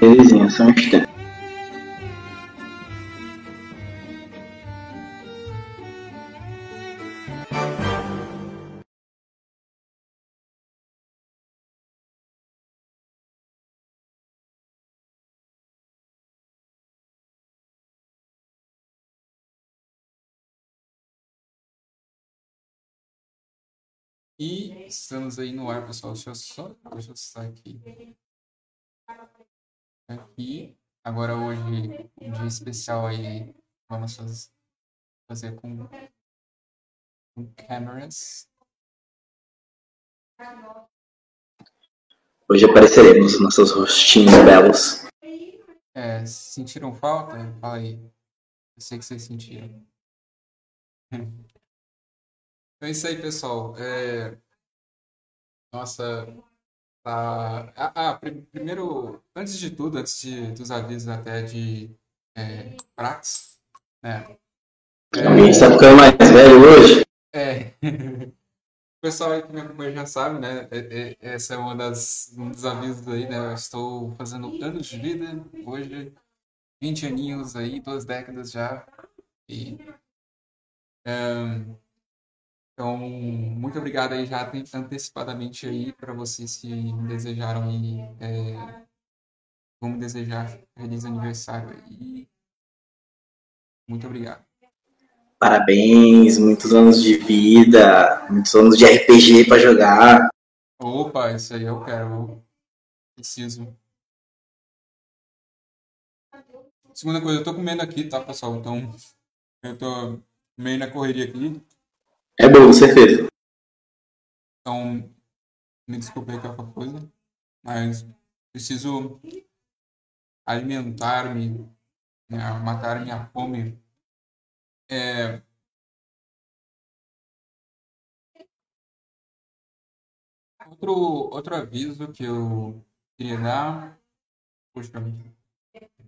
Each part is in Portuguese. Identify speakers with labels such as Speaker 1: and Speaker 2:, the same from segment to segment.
Speaker 1: Belezinha, só um instante.
Speaker 2: E estamos aí no ar, pessoal. Deixa eu só deixa eu estar aqui. Aqui. Agora hoje, um dia especial aí. Vamos faz- fazer com, com câmeras.
Speaker 1: Hoje apareceremos nossos rostinhos belos.
Speaker 2: É, sentiram falta? Fala aí. Eu sei que vocês sentiram. Então é isso aí, pessoal. É... Nossa, tá... Ah, ah, pri- primeiro, antes de tudo, antes de, dos avisos até de é, Prax, né?
Speaker 1: Alguém está ficando mais velho hoje?
Speaker 2: É. O pessoal aí que me acompanha já sabe, né? É- é- Essa é uma das, um dos avisos aí, né? Eu estou fazendo anos de vida hoje, 20 aninhos aí, duas décadas já. E, ahn, então, muito obrigado aí já ante- antecipadamente aí para vocês que me desejaram aí, é, vamos desejar feliz aniversário aí. Muito obrigado.
Speaker 1: Parabéns, muitos anos de vida, muitos anos de RPG pra jogar.
Speaker 2: Opa, isso aí eu quero. Eu preciso. Segunda coisa, eu tô comendo aqui, tá, pessoal? Então, eu tô meio na correria aqui.
Speaker 1: É bom, certeza.
Speaker 2: Então, me desculpe qualquer coisa. Mas preciso alimentar-me, né, matar minha fome. É... Outro, outro aviso que eu queria dar. Puxa,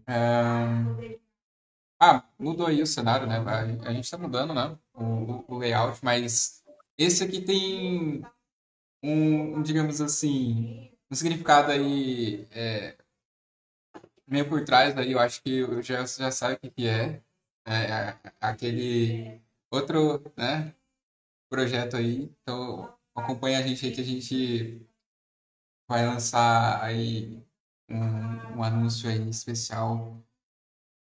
Speaker 2: é... Ah, mudou aí o cenário, né? A, a gente tá mudando, né? O, o- o layout, mas esse aqui tem um, digamos assim, um significado aí é, meio por trás aí, eu acho que eu já, sabe o que que é. É, a- aquele outro, né, projeto aí. Então, acompanha a gente aí que a gente vai lançar aí um, um anúncio aí especial.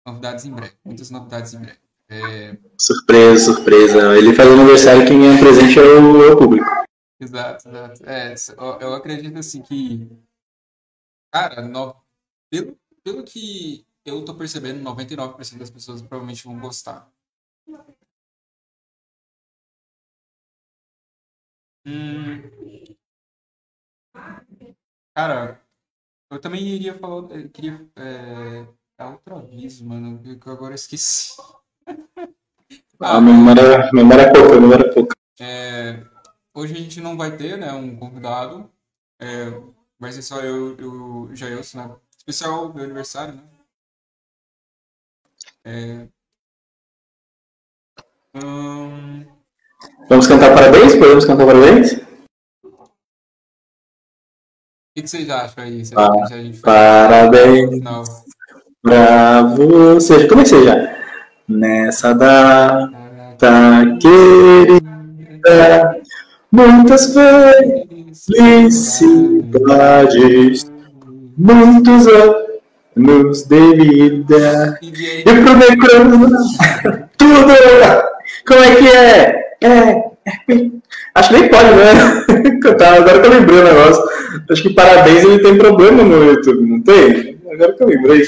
Speaker 2: Novidades em breve, muitas novidades em breve. É,
Speaker 1: Surpresa, surpresa. Ele faz aniversário quem ganha presente é o, é público.
Speaker 2: Exato, exato. É, eu, acredito assim que, cara, no- pelo, pelo que eu tô percebendo, 99% das pessoas provavelmente vão gostar. Hum, cara, eu também iria falar, eu queria é, dar outro aviso, mano, que eu agora esqueci.
Speaker 1: A memória, memória é pouca, memória é pouca.
Speaker 2: É, hoje a gente não vai ter, né, um convidado. É, vai ser só eu e o Jailson, né? Especial meu aniversário, né? É, hum,
Speaker 1: Vamos cantar parabéns? Podemos cantar parabéns?
Speaker 2: o que, que vocês acham aí? Se
Speaker 1: Pa-
Speaker 2: se a gente
Speaker 1: Parabéns
Speaker 2: não,
Speaker 1: pra você. Comecei já. Nessa data querida, muitas felicidades, muitos anos de vida.
Speaker 2: E
Speaker 1: pro Necrano, tudo! Como é que é? É, é, Acho que nem pode, né? Cantar, agora que eu lembrei o negócio. Acho que parabéns ele tem problema no YouTube, não tem? Agora que eu lembrei.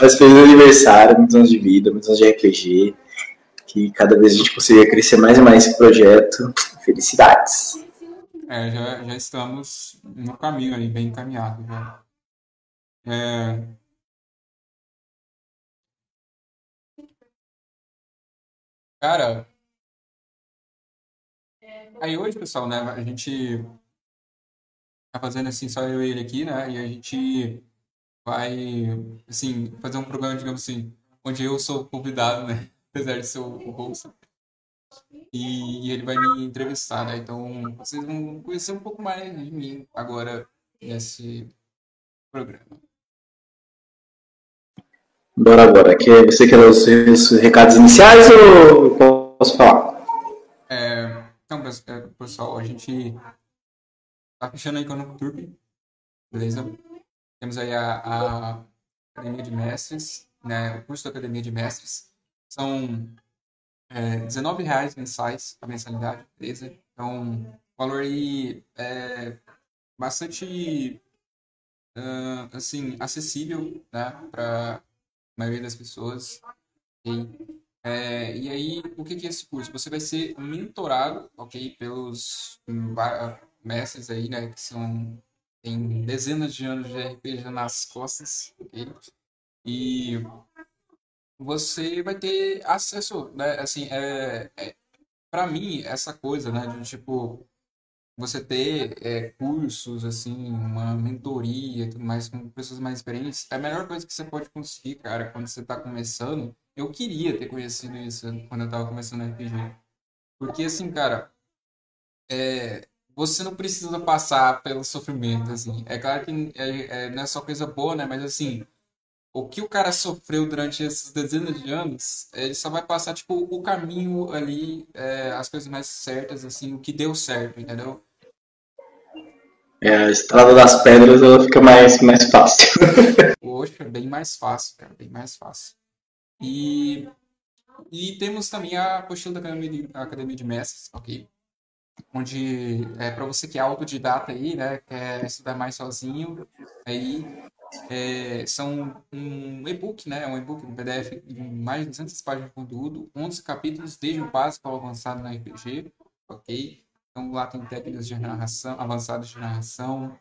Speaker 1: Mas feliz aniversário, muitos anos de vida, muitos anos de RPG. Que cada vez a gente consiga crescer mais e mais esse projeto. Felicidades.
Speaker 2: É, já, já estamos no caminho aí, bem encaminhado. Já. É, cara, aí hoje, pessoal, né, a gente tá fazendo assim, só eu e ele aqui, né, e a gente vai, assim, fazer um programa, digamos assim, onde eu sou convidado, né, apesar de ser o host. E, e ele vai me entrevistar, né? Então vocês vão conhecer um pouco mais de mim agora nesse programa.
Speaker 1: Bora, bora. Que você quer os recados iniciais ou posso falar?
Speaker 2: É, então, pessoal, a gente tá fechando aí o Turp, beleza? Temos aí a, a Academia de Mestres, né? O curso da Academia de Mestres. São é, R$19,00 mensais a mensalidade, beleza? Então, valor aí é bastante, uh, assim, acessível, né? Para maioria das pessoas. E, é, e aí, o que, que é esse curso? Você vai ser mentorado, ok, pelos mestres aí, né, que são tem dezenas de anos de RPG nas costas, ok? E você vai ter acesso, né, assim, é, é para mim essa coisa, né, de tipo você ter é, cursos, assim, uma mentoria e tudo mais com pessoas mais experientes, é a melhor coisa que você pode conseguir, cara, quando você está começando. Eu queria ter conhecido isso quando eu estava começando RPG. Porque, assim, cara, é, você não precisa passar pelo sofrimento, assim. É claro que é, é, não é só coisa boa, né? Mas, assim, o que o cara sofreu durante esses dezenas de anos, ele só vai passar, tipo, o caminho ali, é, as coisas mais certas, assim, o que deu certo, entendeu?
Speaker 1: É, a estrada das pedras ela fica mais, mais fácil.
Speaker 2: Poxa, bem mais fácil, cara, bem mais fácil. E, e temos também a apostila da Academia de, Academia de Mestres, ok? Onde, é, para você que é autodidata aí, né, quer estudar mais sozinho, aí é, são um e-book, né, um e-book, um PDF de mais de 200 páginas de conteúdo, 11 capítulos, desde o básico ao avançado na RPG, ok? Então lá tem técnicas de narração, avançadas de narração,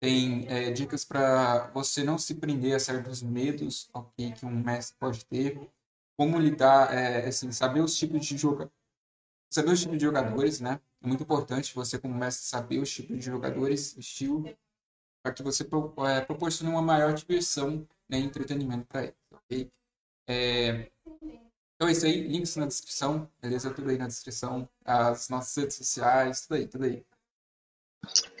Speaker 2: tem é, dicas para você não se prender a certos medos okay, que um mestre pode ter, como lidar, é, assim, saber os tipos de jogadores, saber os tipos de jogadores, né? É muito importante você como mestre saber os tipos de jogadores, estilo, para que você é, proporcione uma maior diversão né, e entretenimento para eles, ok? É, então é isso aí, links na descrição, beleza? Tudo aí na descrição, as nossas redes sociais, tudo aí, tudo aí.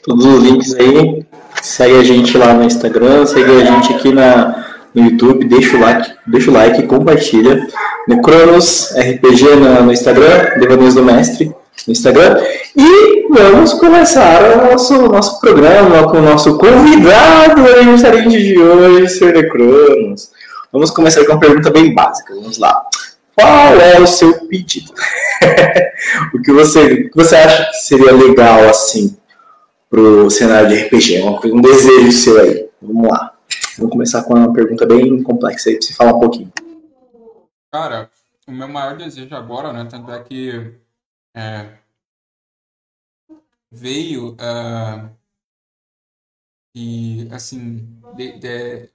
Speaker 1: Todos os links aí. Segue a gente lá no Instagram, segue a gente aqui na, no YouTube, deixa o like, deixa o like, compartilha. No Cronos RPG no, no Instagram, Devaneios do Mestre no Instagram. E vamos começar o nosso, nosso programa com o nosso convidado aniversariante de hoje, Sr. Necronos. Vamos começar com uma pergunta bem básica. Vamos lá. Qual é o seu pedido? o que você, o que você acha que seria legal assim pro cenário de RPG? Um desejo seu aí. Vamos lá. Vamos começar com uma pergunta bem complexa aí pra você falar um pouquinho.
Speaker 2: Cara, o meu maior desejo agora, né? Tanto é que é, veio uh, e assim, de, de,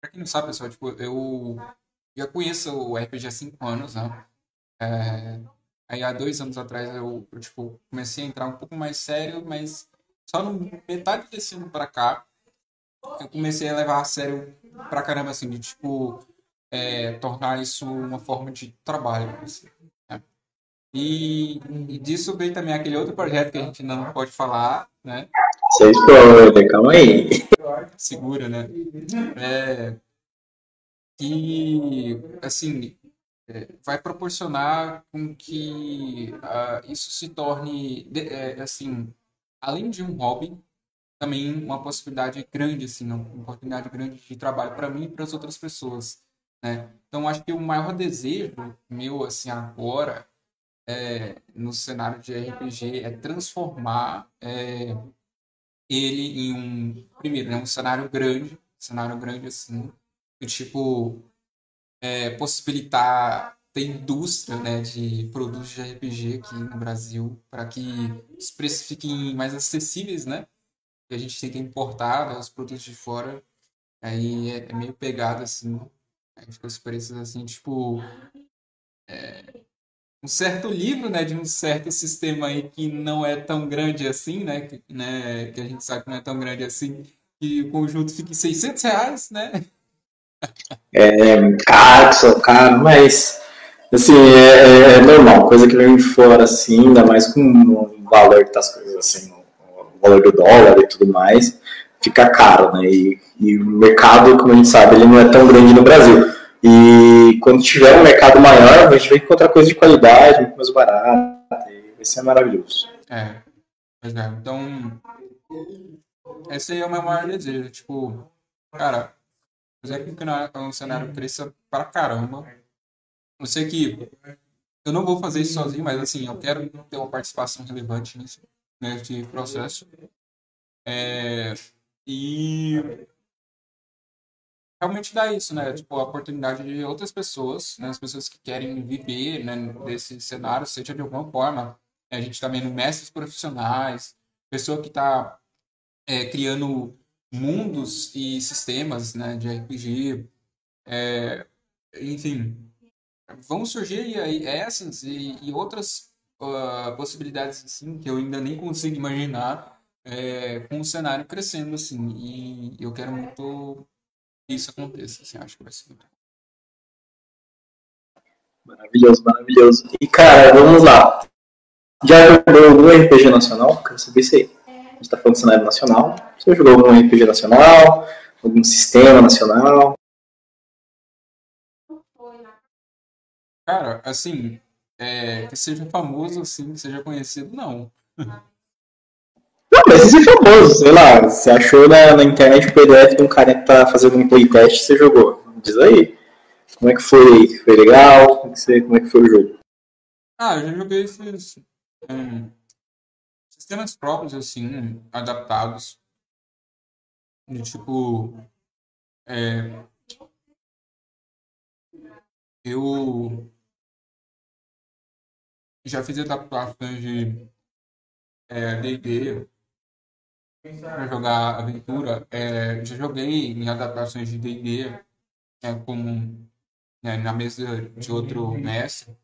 Speaker 2: pra quem não sabe, pessoal, tipo, eu já conheço o RPG há cinco anos, né? É, aí há dois anos atrás eu, eu, tipo, comecei a entrar um pouco mais sério, mas só no metade desse ano pra cá eu comecei a levar a sério pra caramba, assim, de tipo, é, tornar isso uma forma de trabalho. Assim, né? e, e, disso veio também aquele outro projeto que a gente não pode falar, né?
Speaker 1: Sem spoiler, calma aí.
Speaker 2: Segura, né? É, que, assim, é, vai proporcionar com que uh, isso se torne, é, assim, além de um hobby, também uma possibilidade grande, assim, uma oportunidade grande de trabalho para mim e para as outras pessoas, né? Então, acho que o maior desejo meu, assim, agora, é, no cenário de RPG, é transformar é, ele em um, primeiro, né, um cenário grande, cenário grande, assim, tipo, é, possibilitar ter indústria né, de produtos de RPG aqui no Brasil para que os preços fiquem mais acessíveis, né? Que a gente tem que importar né, os produtos de fora. Aí é, é meio pegado assim. Aí fica os preços assim, tipo. É, um certo livro, né, de um certo sistema aí que não é tão grande assim, né, que, né, que a gente sabe que não é tão grande assim, que o conjunto fica em 600 reais, né?
Speaker 1: É, caro, caro, mas Assim, é, é, é, normal, coisa que vem de fora, assim, ainda mais com o valor das coisas, assim, valor do dólar e tudo mais, fica caro, né? E, e o mercado, como a gente sabe, ele não é tão grande no Brasil. E quando tiver um mercado maior, a gente vai encontrar coisa de qualidade, muito mais barata, e vai ser maravilhoso.
Speaker 2: É, é. Então, esse aí é o meu maior desejo, tipo, cara, fazer com que o cenário cresça pra caramba, eu sei que eu não vou fazer isso sozinho, mas assim, eu quero ter uma participação relevante nesse, nesse processo. É, e realmente dá isso, né? Tipo, a oportunidade de outras pessoas, né? As pessoas que querem viver né, desse cenário, seja de alguma forma. A gente está vendo mestres profissionais, pessoa que está é, criando mundos e sistemas né, de RPG. É, enfim, vão surgir aí essas e, e outras uh, possibilidades assim que eu ainda nem consigo imaginar é, com o cenário crescendo assim. E eu quero muito que isso aconteça assim, acho que vai ser muito
Speaker 1: maravilhoso maravilhoso. E cara vamos lá. Já jogou algum RPG nacional? Quero saber se a gente está falando de cenário nacional. Você jogou algum RPG nacional? Algum sistema nacional?
Speaker 2: Cara, assim, é, que seja famoso, assim, que seja conhecido, não.
Speaker 1: Não, mas esse é famoso, sei lá, você achou na, na internet o PDF de um cara que tá fazendo um playtest você jogou. Diz aí. Como é que foi? Foi legal? Como é que, você, como é que foi o jogo?
Speaker 2: Ah, eu já joguei esses um, sistemas próprios, assim, adaptados. De tipo. É, eu já fiz adaptações de D&D é, para jogar aventura. É, já joguei em adaptações de D&D é, como né, na mesa de outro mestre.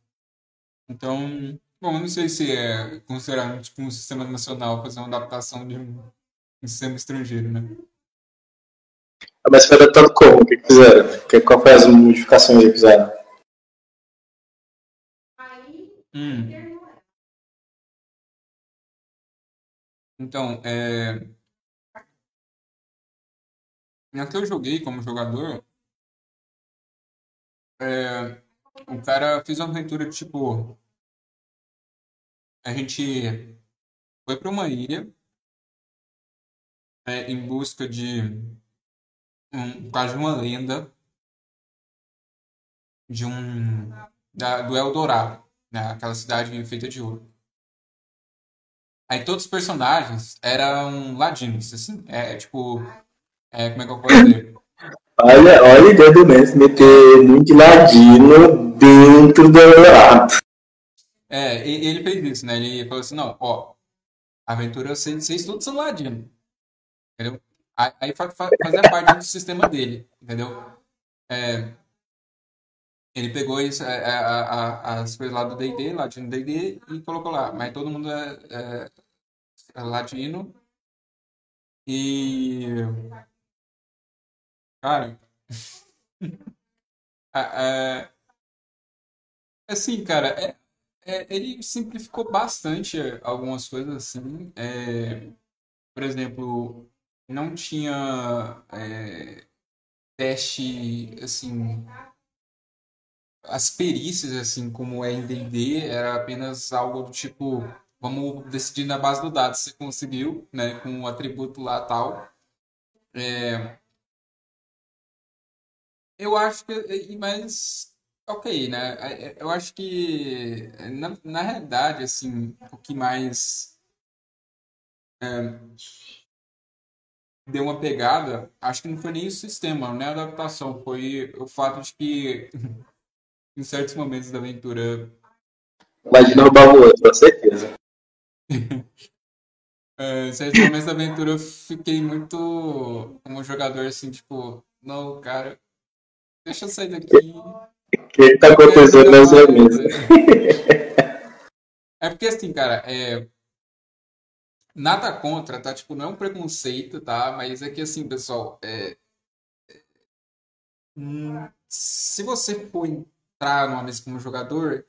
Speaker 2: Então, bom, não sei se é considerado tipo, um sistema nacional fazer uma adaptação de um, um sistema estrangeiro, né?
Speaker 1: Ah, mas foi adaptado como? O que fizeram? Qual foi as modificações que fizeram?
Speaker 2: Hum. Então, é... na que eu joguei como jogador, é... o cara fez uma aventura tipo. A gente foi para uma ilha é, em busca de um, quase uma lenda de um da, do Eldorado né? Aquela cidade feita de ouro. Aí todos os personagens eram ladinos, assim. É, é tipo. É, como é que eu posso dizer?
Speaker 1: Olha, olha a ideia do mestre meter muito ladino dentro do Eldorado.
Speaker 2: É, ele fez isso, né? Ele falou assim, não, ó, aventura vocês, vocês todos são ladinos. Entendeu? Aí fazia parte do sistema dele, entendeu? É, ele pegou isso, é, é, a, a, as coisas lá do D&D, latino D&D, e colocou lá. Mas todo mundo é, é, é latino. E... Cara... é, assim, cara, é, ele simplificou bastante algumas coisas assim. Por exemplo, não tinha teste assim as perícias, assim, como é D&D, era apenas algo do tipo, vamos decidir na base do dado se conseguiu, né, com o atributo lá tal. É... Eu acho que, mas, ok, né, é, é, eu acho que, na, na realidade, assim, o que mais é, deu uma pegada, acho que não foi nem o sistema, nem a adaptação, foi o fato de que em certos momentos da aventura.
Speaker 1: Imagina o outro, com certeza.
Speaker 2: é, em certos momentos da aventura eu fiquei muito como jogador assim, tipo, não, cara, deixa eu sair daqui.
Speaker 1: O que tá acontecendo nessa mesa?
Speaker 2: É porque assim, cara, é. Nada contra, tá? Tipo, não é um preconceito, tá? Mas é que assim, pessoal, é... Hum, se você for entrar numa mesa como jogador,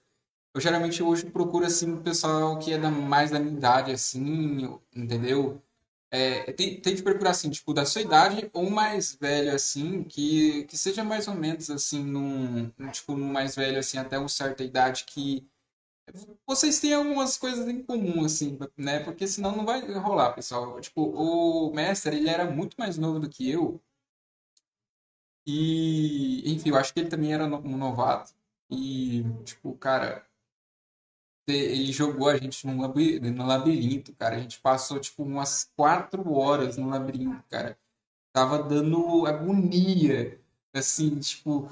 Speaker 2: eu geralmente hoje procuro assim o pessoal que é da, mais da minha idade, assim, entendeu? É, tem, tem de procurar assim, tipo, da sua idade ou mais velho, assim, que, que seja mais ou menos assim, num, num, tipo, num mais velho, assim, até uma certa idade que vocês têm algumas coisas em comum, assim, né? Porque senão não vai rolar, pessoal. Tipo, o mestre, ele era muito mais novo do que eu. E, enfim, eu acho que ele também era um novato. E, tipo, cara, ele jogou a gente no labirinto, cara. A gente passou, tipo, umas quatro horas no labirinto, cara. Tava dando agonia. Assim, tipo.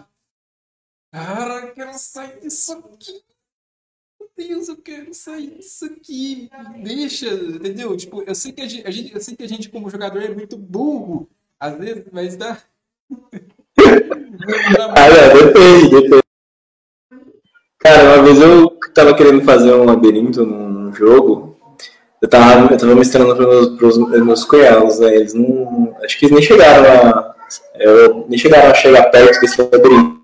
Speaker 2: Cara, eu quero sair disso aqui. Meu Deus, eu quero sair disso aqui. Deixa, entendeu? Tipo, eu sei que a gente eu sei que a gente como jogador é muito burro, às vezes, mas dá.
Speaker 1: ah, é, depende, depende. Cara, uma vez eu tava querendo fazer um labirinto num jogo, eu tava, eu tava mostrando pros, pros meus cunhados, né? Eles não. Acho que eles nem chegaram a. Eu, nem chegaram a chegar perto desse labirinto.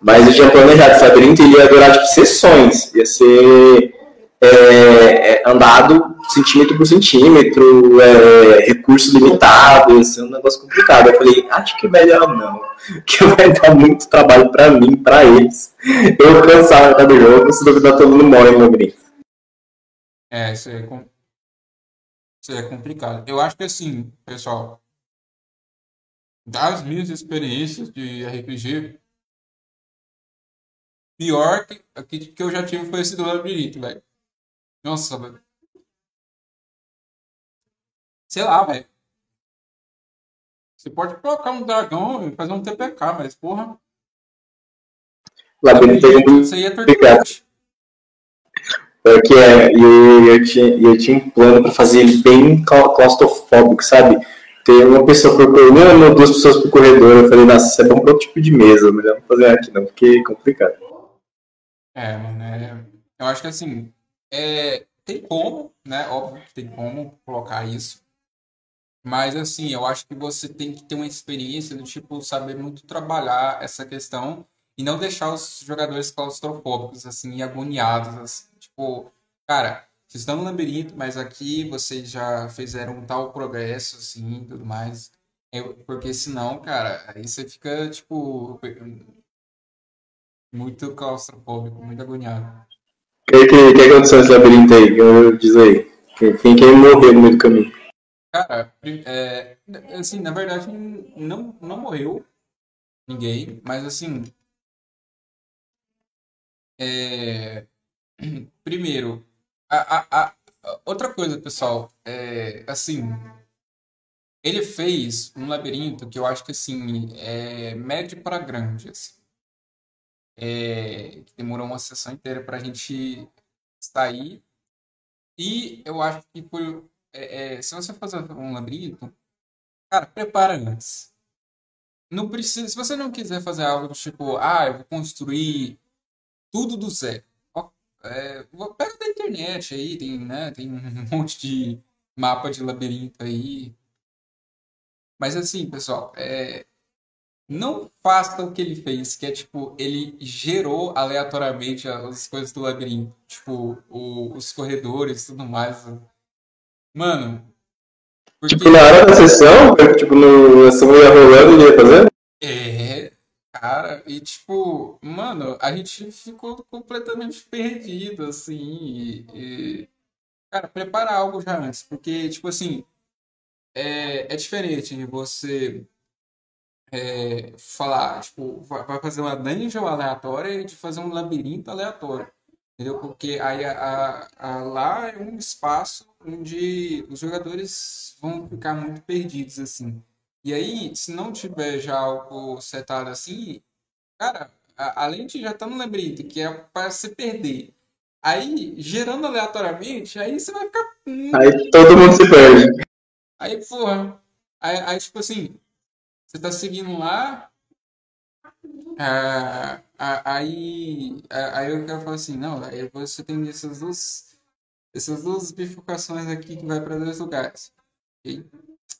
Speaker 1: Mas eu tinha planejado esse labirinto e ia durar tipo sessões. Ia ser é, é, andado centímetro por centímetro, é, recurso limitado, isso é um negócio complicado. Eu falei, acho que melhor não, que vai dar muito trabalho para mim, para eles. Eu cansar cada jogo, se duvidar todo mundo morre no labirinto.
Speaker 2: É, isso é, isso é complicado. Eu acho que assim, pessoal, das minhas experiências de RPG, pior que, que eu já tive foi esse do labirinto, velho. Nossa, velho. Sei lá, velho. Você pode colocar um dragão e fazer um TPK, mas porra.
Speaker 1: Labirinto muito
Speaker 2: Isso aí é torturante.
Speaker 1: Porque é, eu, eu, tinha, eu tinha um plano pra fazer ele bem claustrofóbico, sabe? Ter uma pessoa por corredor, duas pessoas por corredor. Eu falei, nossa, isso é bom pra outro tipo de mesa, melhor não fazer aqui não, porque é complicado.
Speaker 2: É, mano, é... eu acho que assim, é, tem como, né? Óbvio que tem como colocar isso. Mas assim, eu acho que você tem que ter uma experiência do tipo saber muito trabalhar essa questão e não deixar os jogadores claustrofóbicos assim agoniados, assim. tipo, cara, vocês estão no labirinto, mas aqui vocês já fizeram um tal progresso assim, tudo mais. Eu, porque senão, cara, aí você fica tipo muito claustrofóbico, muito agoniado.
Speaker 1: Que, que, que aconteceu nesse labirinto aí? Diz aí. Quem, quem morreu no meio do caminho?
Speaker 2: Cara, é, assim, na verdade, não, não morreu ninguém, mas assim. É, primeiro, a, a, a, outra coisa, pessoal, é, assim, ele fez um labirinto que eu acho que assim é médio para grande, assim é, que demorou uma sessão inteira para a gente sair. E eu acho que por, é, é, se você fazer um labirinto, cara, prepara antes. Não precisa, se você não quiser fazer algo tipo, ah, eu vou construir tudo do zero. É, pega da internet aí, tem, né, tem um monte de mapa de labirinto aí. Mas assim, pessoal, é, não faça o que ele fez, que é tipo, ele gerou aleatoriamente as coisas do labirinto, tipo, o, os corredores e tudo mais.
Speaker 1: Mano. Porque... Tipo, na hora da sessão, tipo, no, a sessão ia rolando ele ia fazendo?
Speaker 2: É, cara, e tipo, mano, a gente ficou completamente perdido, assim, e, e cara, prepara algo já antes, porque, tipo assim, é, é diferente você é, falar, tipo, vai fazer uma dungeon aleatória e de fazer um labirinto aleatório. Entendeu? Porque aí a, a, a, lá é um espaço onde os jogadores vão ficar muito perdidos, assim. E aí, se não tiver já algo setado assim, cara, a, além de já estar tá no labirinto, que é para se perder, aí, gerando aleatoriamente, aí você vai ficar.
Speaker 1: Aí todo mundo se perde.
Speaker 2: Aí, porra. Aí, aí tipo assim, você está seguindo lá, ah, aí, aí eu quero falar assim, não, aí você tem essas duas, essas duas bifurcações aqui que vai para dois lugares. Okay?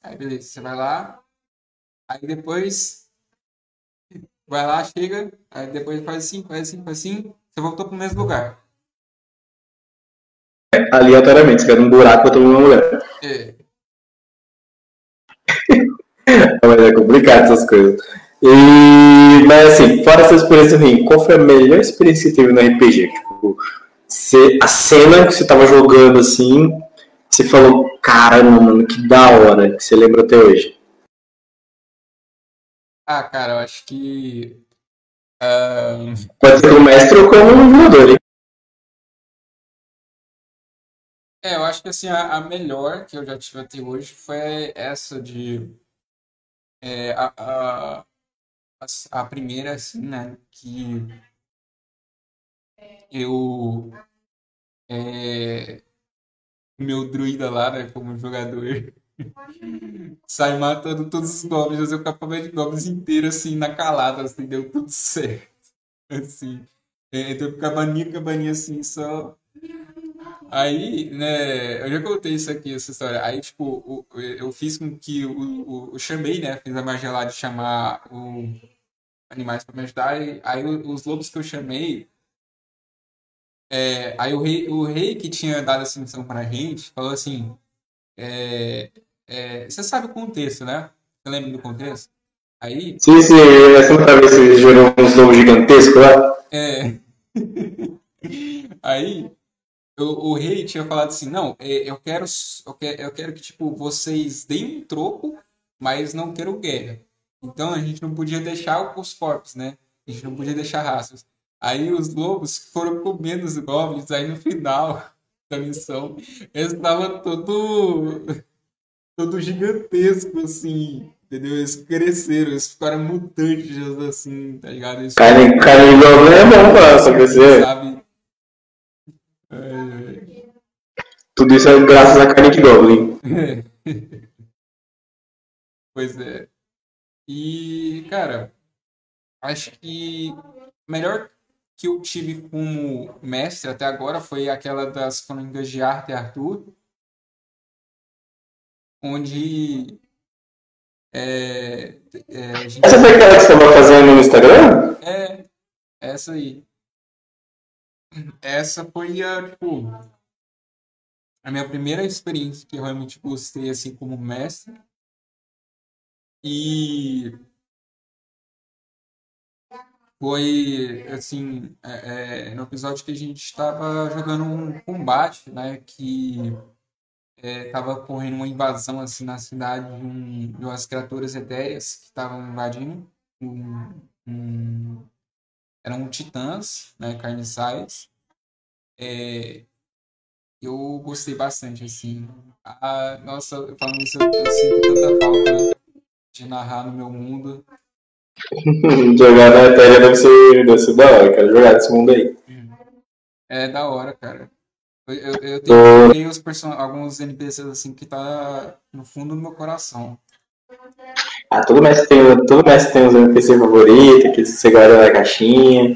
Speaker 2: Aí beleza, você vai lá, aí depois vai lá, chega, aí depois faz assim, faz assim, faz assim, você voltou pro mesmo lugar.
Speaker 1: Aleatoriamente, você quer um buraco pra todo mundo lugar.
Speaker 2: É.
Speaker 1: Mas é complicado essas coisas. E, mas assim, fora essa experiência ruim, qual foi a melhor experiência que teve no RPG? Tipo, você, a cena que você tava jogando assim, você falou, caramba, mano, que da hora, que você lembra até hoje.
Speaker 2: Ah, cara, eu acho que. ah,
Speaker 1: Pode ser como mestre ou como jogador, hein?
Speaker 2: é, eu acho que assim, a, a melhor que eu já tive até hoje foi essa de. É, a, a, a, primeira, assim, né? Que eu. É, meu druida lá, né, como jogador, sai matando todos os goblins, eu capava de goblins inteiro, assim, na calada, assim, deu tudo certo. Assim. É, então cabaninha, cabaninha, assim, só. Aí, né, eu já contei isso aqui, essa história. Aí, tipo, o- eu fiz com que o, o, eu chamei, né, fiz a magia lá de chamar o animais pra me ajudar, e aí os lobos que eu chamei, é, aí o rei, o rei que tinha dado essa missão pra gente, falou assim, é, é, você sabe o contexto, né? Você lembra do contexto? Aí,
Speaker 1: Sim, sim, essa outra vez vocês viram uns lobos gigantescos lá.
Speaker 2: é, aí o, o rei tinha falado assim, não, é, eu quero, eu quero, eu quero que, tipo, vocês deem um troco, mas não quero guerra. Então a gente não podia deixar os corpos, né? A gente não podia deixar rastros. Aí os lobos foram comendo os goblins, aí no final da missão, eles estavam todo, todo gigantesco, assim, entendeu? Eles cresceram, eles ficaram mutantes, assim, tá ligado? Eles
Speaker 1: Carne, carne de goblin é bom pra crescer.
Speaker 2: sabe? É,
Speaker 1: Tudo isso é graças à carne de goblin.
Speaker 2: Pois é. E, cara, acho que a melhor que eu tive como mestre até agora foi aquela das crônicas de Arthur e Arthur, onde é, é, a gente
Speaker 1: Essa foi aquela que você tava fazendo no Instagram?
Speaker 2: é essa aí. Essa foi a, tipo, a minha primeira experiência que eu realmente gostei assim como mestre. E foi assim, é, é, no episódio que a gente estava jogando um combate, né, que estava ocorrendo uma invasão assim na cidade de, um, de umas criaturas etéreas que estavam invadindo um, um, eram titãs, né, carniçais. É, eu gostei bastante, assim. Ah, nossa, falando isso, eu, eu sinto tanta falta de narrar no meu mundo.
Speaker 1: Jogar na Ethereum deve ser, deve ser da hora, cara. Jogar desse mundo aí.
Speaker 2: É da hora, cara. Eu, eu, eu tenho, eu tenho os person... alguns NPCs assim que tá no fundo do meu coração.
Speaker 1: Ah, todo mestre tem, todo mestre tem os NPC favorito, que você guarda na caixinha.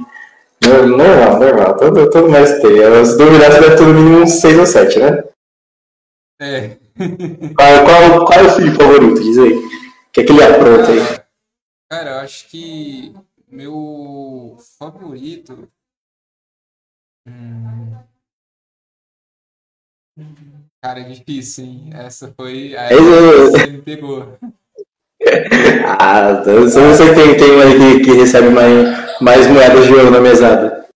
Speaker 1: Nor- Normal, normal. Todo, todo mestre tem. Se duvidar, você deve ter no mínimo uns 6 ou 7, né?
Speaker 2: É.
Speaker 1: Qual, qual, qual é o filho favorito? Diz aí. O que é que ele apronta aí?
Speaker 2: Cara, cara, eu acho que meu favorito. Hum, Cara, é difícil, hein? Essa foi. Aí
Speaker 1: Esse-
Speaker 2: você me pegou.
Speaker 1: Ah, eu não sei quem tem aí que, que recebe mais, mais moedas de ouro na mesada.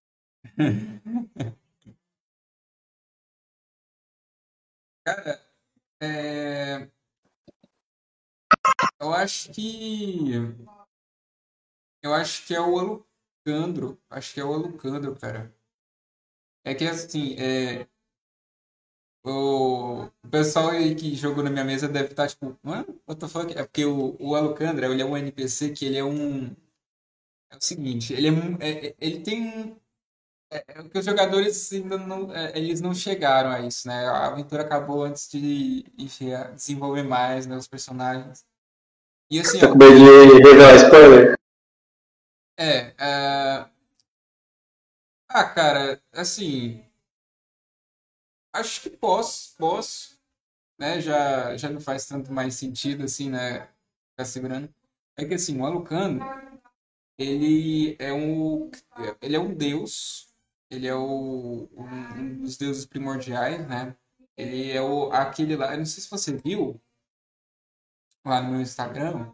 Speaker 2: Cara, é... eu acho que. Eu acho que é o Alucandro. Acho que é o Alucandro, cara. É que assim, é... o pessoal aí que jogou na minha mesa deve estar tipo, mano, what the fuck? É porque o, o Alucandro, ele é um NPC que ele é um. É o seguinte, ele é, um- é- é- ele tem um É, é o que os jogadores ainda não, é, eles não chegaram a isso, né? A aventura acabou antes de, enfim, desenvolver mais, né, os personagens. E assim,
Speaker 1: Tá
Speaker 2: ó,
Speaker 1: de revelar spoiler?
Speaker 2: é, é, ah, cara, assim, acho que posso, posso, né? Já, já não faz tanto mais sentido assim, né? Ficar segurando. É que assim, o Alucano, ele é um, ele é um deus, ele é o, um, um dos deuses primordiais, né? Ele é o, aquele lá, eu não sei se você viu lá no meu Instagram,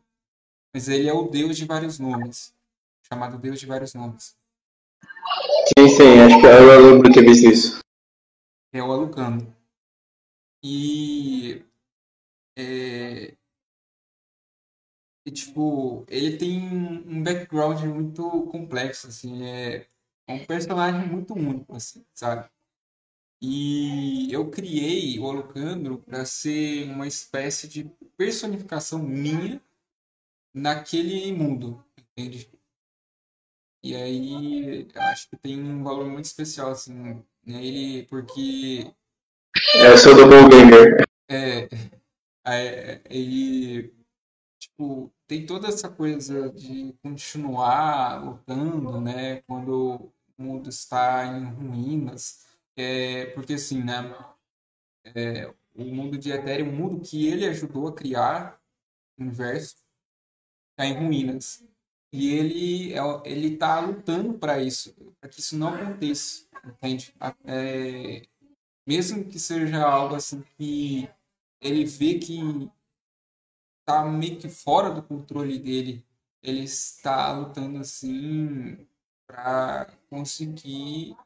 Speaker 2: mas ele é o deus de vários nomes, chamado deus de vários nomes.
Speaker 1: Sim, sim, acho que eu lembro ter visto isso.
Speaker 2: É o Alucando. E é, e, tipo, ele tem um background muito complexo, assim, é um personagem muito único, assim, sabe? E eu criei o Alucandro para ser uma espécie de personificação minha naquele mundo, entende? E aí, acho que tem um valor muito especial, assim, nele, porque...
Speaker 1: É, eu sou do Gamer.
Speaker 2: É, é, ele tipo, tem toda essa coisa de continuar lutando, né, quando o mundo está em ruínas, é, porque assim, né, é, o mundo de Ethereum, o mundo que ele ajudou a criar, o universo, está em ruínas. E ele é, ele está lutando para isso, para que isso não aconteça, entende? É, mesmo que seja algo assim que ele vê que tá meio que fora do controle dele. Ele está lutando assim para conseguir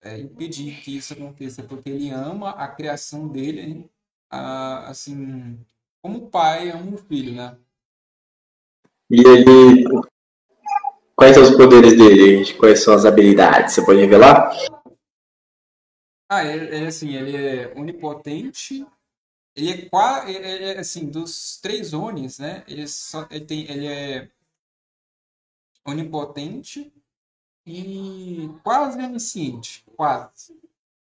Speaker 2: é, impedir que isso aconteça, porque ele ama a criação dele, assim, como pai ama o filho, né?
Speaker 1: E ele. Quais são os poderes dele? Quais são as habilidades? Você pode revelar?
Speaker 2: Ah, ele, ele assim, ele é onipotente, ele é quase, é, assim, dos três Onis, né? Ele, só, ele, tem, ele é onipotente e quase onisciente, quase.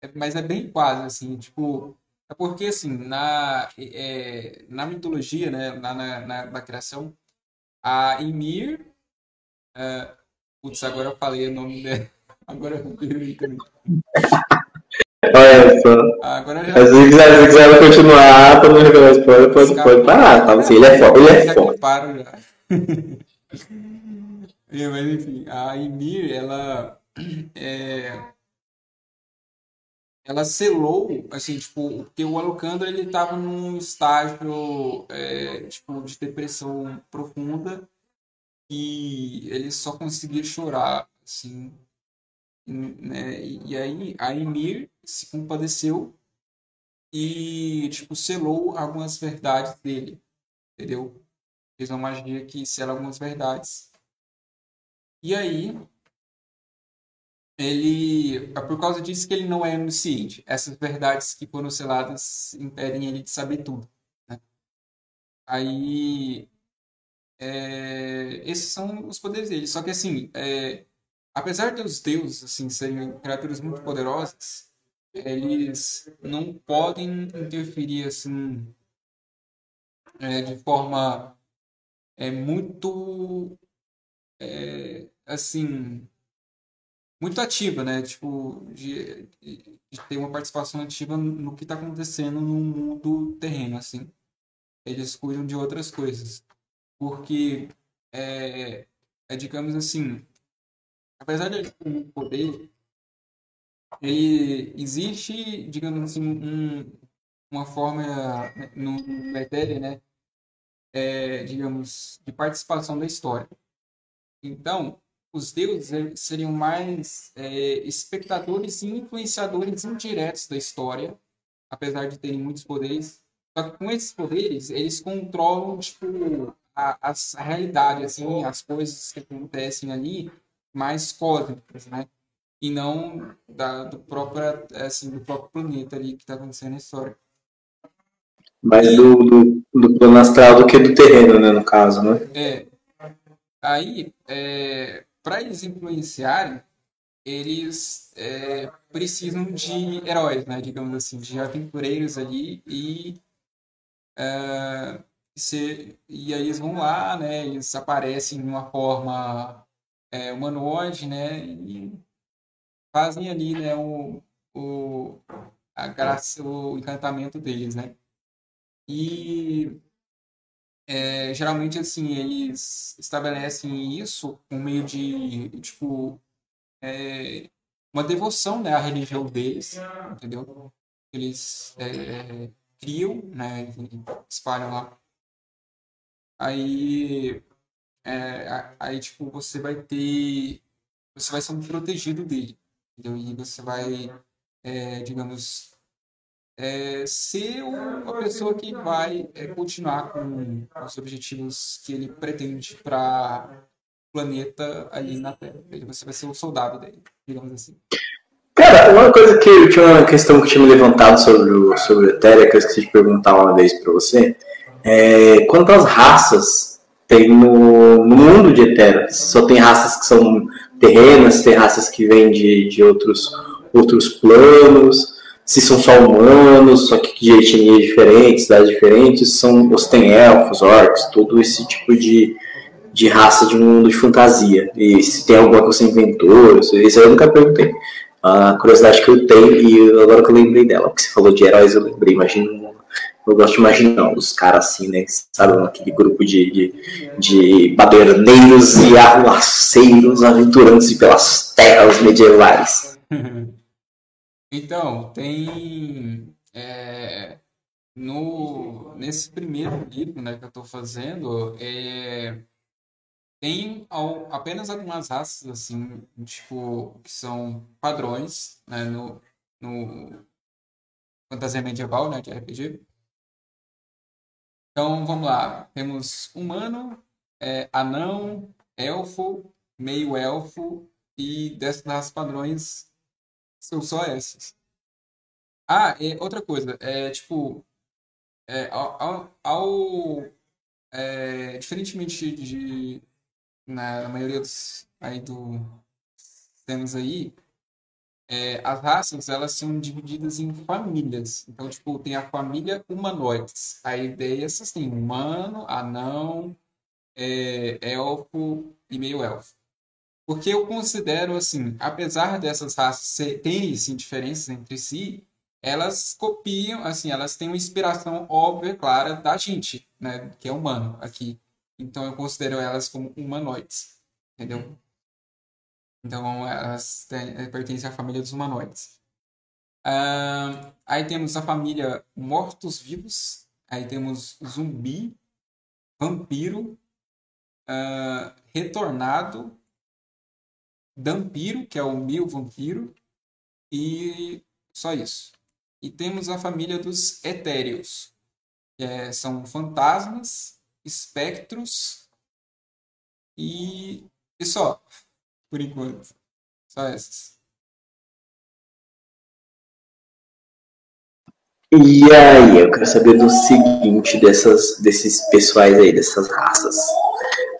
Speaker 2: É, mas é bem quase, assim, tipo... É porque, assim, na, é, na mitologia, né, na, na, na criação, a Ymir... Uh, putz, agora eu falei o nome dela. Agora eu também.
Speaker 1: Olha só. Agora já... Se quiser, se quiser continuar pra não revelar spoiler, pode, pode parar. Fala assim, ele é foda. Ele é foda.
Speaker 2: Paro já. é, mas enfim, a Ymir, ela. É, ela selou, assim, tipo, porque o Alucandro ele tava num estágio, é, tipo, de depressão profunda e ele só conseguia chorar, assim, né? E aí a Ymir se compadeceu e tipo selou algumas verdades dele, entendeu? Fez uma magia que sela algumas verdades. E aí ele, é por causa disso que ele não é onisciente. Essas verdades que foram seladas impedem ele de saber tudo. Né? Aí é, esses são os poderes dele. Só que assim, é, apesar de os deuses assim serem criaturas muito poderosas, eles não podem interferir assim é, de forma é muito é, assim muito ativa, né? Tipo de, de, ter uma participação ativa no que está acontecendo no mundo terreno, assim. Eles cuidam de outras coisas, porque é, é digamos assim apesar de ele ter um poder, ele existe, digamos assim, um, uma forma no, no Ethereum, né? É, digamos, de participação da história. Então, os deuses seriam mais é, espectadores e influenciadores indiretos da história, apesar de terem muitos poderes. Só que com esses poderes, eles controlam, tipo, a, a, a realidade, assim, as coisas que acontecem ali mais cósmicas, né? E não da, do, próprio, assim, do próprio planeta ali que está acontecendo na história.
Speaker 1: Mais do, do, do, plano astral do que do terreno, né, no caso, né?
Speaker 2: É. Aí, é, para eles influenciarem, eles é, precisam de heróis, né, digamos assim, de aventureiros ali e é, se, e aí eles vão lá, né, eles aparecem em uma forma é, humanoide, né? E fazem ali, né, o, o, a graça, o encantamento deles, né? E é, geralmente, assim, eles estabelecem isso por meio de, tipo, é, uma devoção, né, à religião deles, entendeu? Eles é, criam, né, espalham lá. Aí, é, aí, tipo, você vai ter, você vai ser um protegido dele, entendeu? E você vai, é, digamos, é, ser uma pessoa que vai é, continuar com os objetivos que ele pretende para o planeta ali na Terra. Você vai ser o soldado dele, digamos assim.
Speaker 1: Cara, uma coisa que tinha uma questão que tinha me levantado sobre o, sobre Terra, que eu esqueci de perguntar uma vez para você, é quantas raças tem no, no mundo de Eterra? Só tem raças que são terrenas, tem raças que vêm de, de outros, outros planos, se são só humanos, só que de etnias diferentes, cidades diferentes, são, ou se tem elfos, orcs, todo esse tipo de, de raça de mundo de fantasia. E se tem alguma coisa inventor, isso eu nunca perguntei. A curiosidade que eu tenho, e agora que eu lembrei dela, porque você falou de heróis, eu lembrei, imagino eu gosto de imaginar os caras assim, né? Sabe, aquele grupo de, de, de baderneiros e arruaceiros aventurando-se pelas terras medievais.
Speaker 2: Então, tem. É, no, nesse primeiro livro né, que eu estou fazendo, é, tem ao, apenas algumas raças, assim, tipo, que são padrões né, no, no fantasia medieval, né, de RPG. Então, vamos lá. Temos humano, é, anão, elfo, meio-elfo e dessas raças padrões são só essas. Ah, outra coisa, é tipo, é, ao, ao é, diferentemente de, na maioria dos aí do temos aí, é, as raças elas são divididas em famílias. Então, tipo, tem a família humanoides. A ideia é tem humano, anão, é, elfo e meio elfo. Porque eu considero, assim, apesar dessas raças terem, sim, diferenças entre si, elas copiam, assim, elas têm uma inspiração óbvia, clara da gente, né, que é humano aqui. Então eu considero elas como humanoides, entendeu? Então elas têm, eh, pertencem à família dos humanoides. Uh, aí temos a família mortos-vivos, aí temos zumbi, vampiro, uh, retornado, Dampiro, que é o mil vampiro, e só isso. E temos a família dos etéreos, que é, são fantasmas, espectros e, e só, por enquanto. Só essas.
Speaker 1: E aí, eu quero saber do seguinte dessas, desses pessoais aí, dessas raças.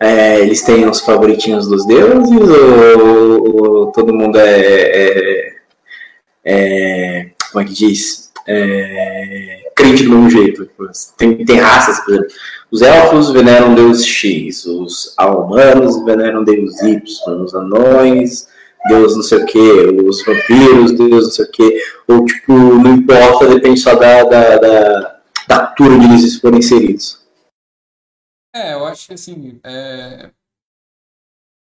Speaker 1: É, eles têm os favoritinhos dos deuses ou, ou todo mundo é, é, é, como é que diz é, crente do mesmo jeito tem, tem raças por exemplo os elfos veneram deus X os humanos veneram deus Y os anões Deus não sei o que, os vampiros, Deus não sei o que, ou tipo, não importa, depende só da, da, da, da turma eles forem inseridos.
Speaker 2: É, eu acho que assim, é...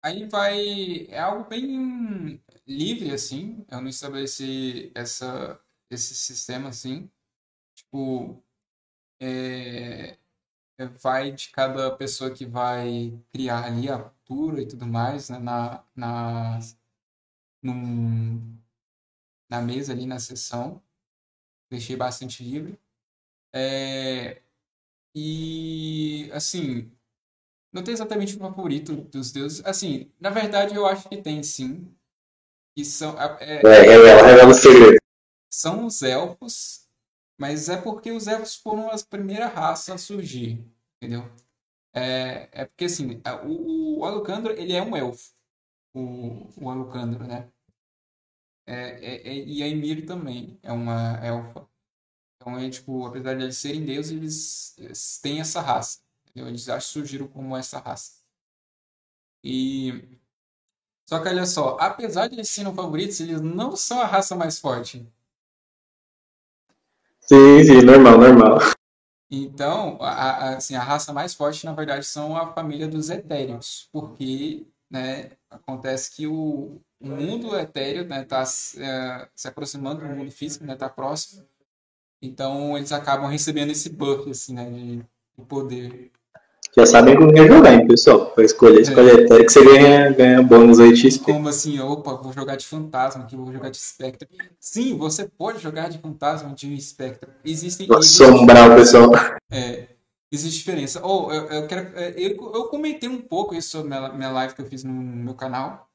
Speaker 2: aí vai. É algo bem livre, assim. Eu não estabeleci essa, esse sistema assim. Tipo, é... é vai de cada pessoa que vai criar ali a cultura e tudo mais, né? Na, na, num, na mesa ali, na sessão. Deixei bastante livre. É, e, assim, não tem exatamente um favorito dos deuses. Assim, na verdade, eu acho que tem sim. Que são. É, é, é, o segredo. São os elfos, mas é porque os elfos foram a primeira raça a surgir, entendeu? É, é porque, assim, o, o Alucandro, ele é um elfo. O, o Alucandro, né? É, é, é, e a Emir também é uma elfa. Então, é, tipo, apesar de eles serem deuses, eles, eles têm essa raça. Entendeu? Eles já surgiram como essa raça. E. Só que olha só, apesar de eles serem favoritos, eles não são a raça mais forte.
Speaker 1: Sim, sim, normal, normal.
Speaker 2: Então, a, a- assim, a raça mais forte, na verdade, são a família dos etéreos, porque, né, acontece que o, o mundo etéreo, né, tá se eh, se aproximando do mundo físico, né, tá próximo. Então, eles acabam recebendo esse buff, assim, né, de, de poder.
Speaker 1: Já sabem com quem jogar, hein, pessoal? Pra escolher, escolher até que você ganha, ganha bônus aí de XP.
Speaker 2: Como assim, opa, vou jogar de fantasma aqui, vou jogar de espectro. Sim, você pode jogar de fantasma, de espectro. Existem.
Speaker 1: Vou assombrar o pessoal.
Speaker 2: É, existe diferença. Ou eu, eu quero, é, eu, eu comentei um pouco isso sobre minha, live que eu fiz no meu canal,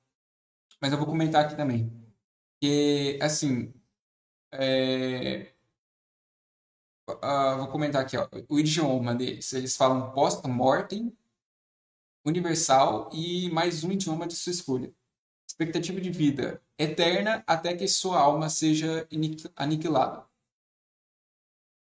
Speaker 2: mas eu vou comentar aqui também. Que, assim, é, ah, vou comentar aqui, ó, o idioma deles. Eles falam post-mortem, universal e mais um idioma de sua escolha. Expectativa de vida eterna até que sua alma seja aniquilada.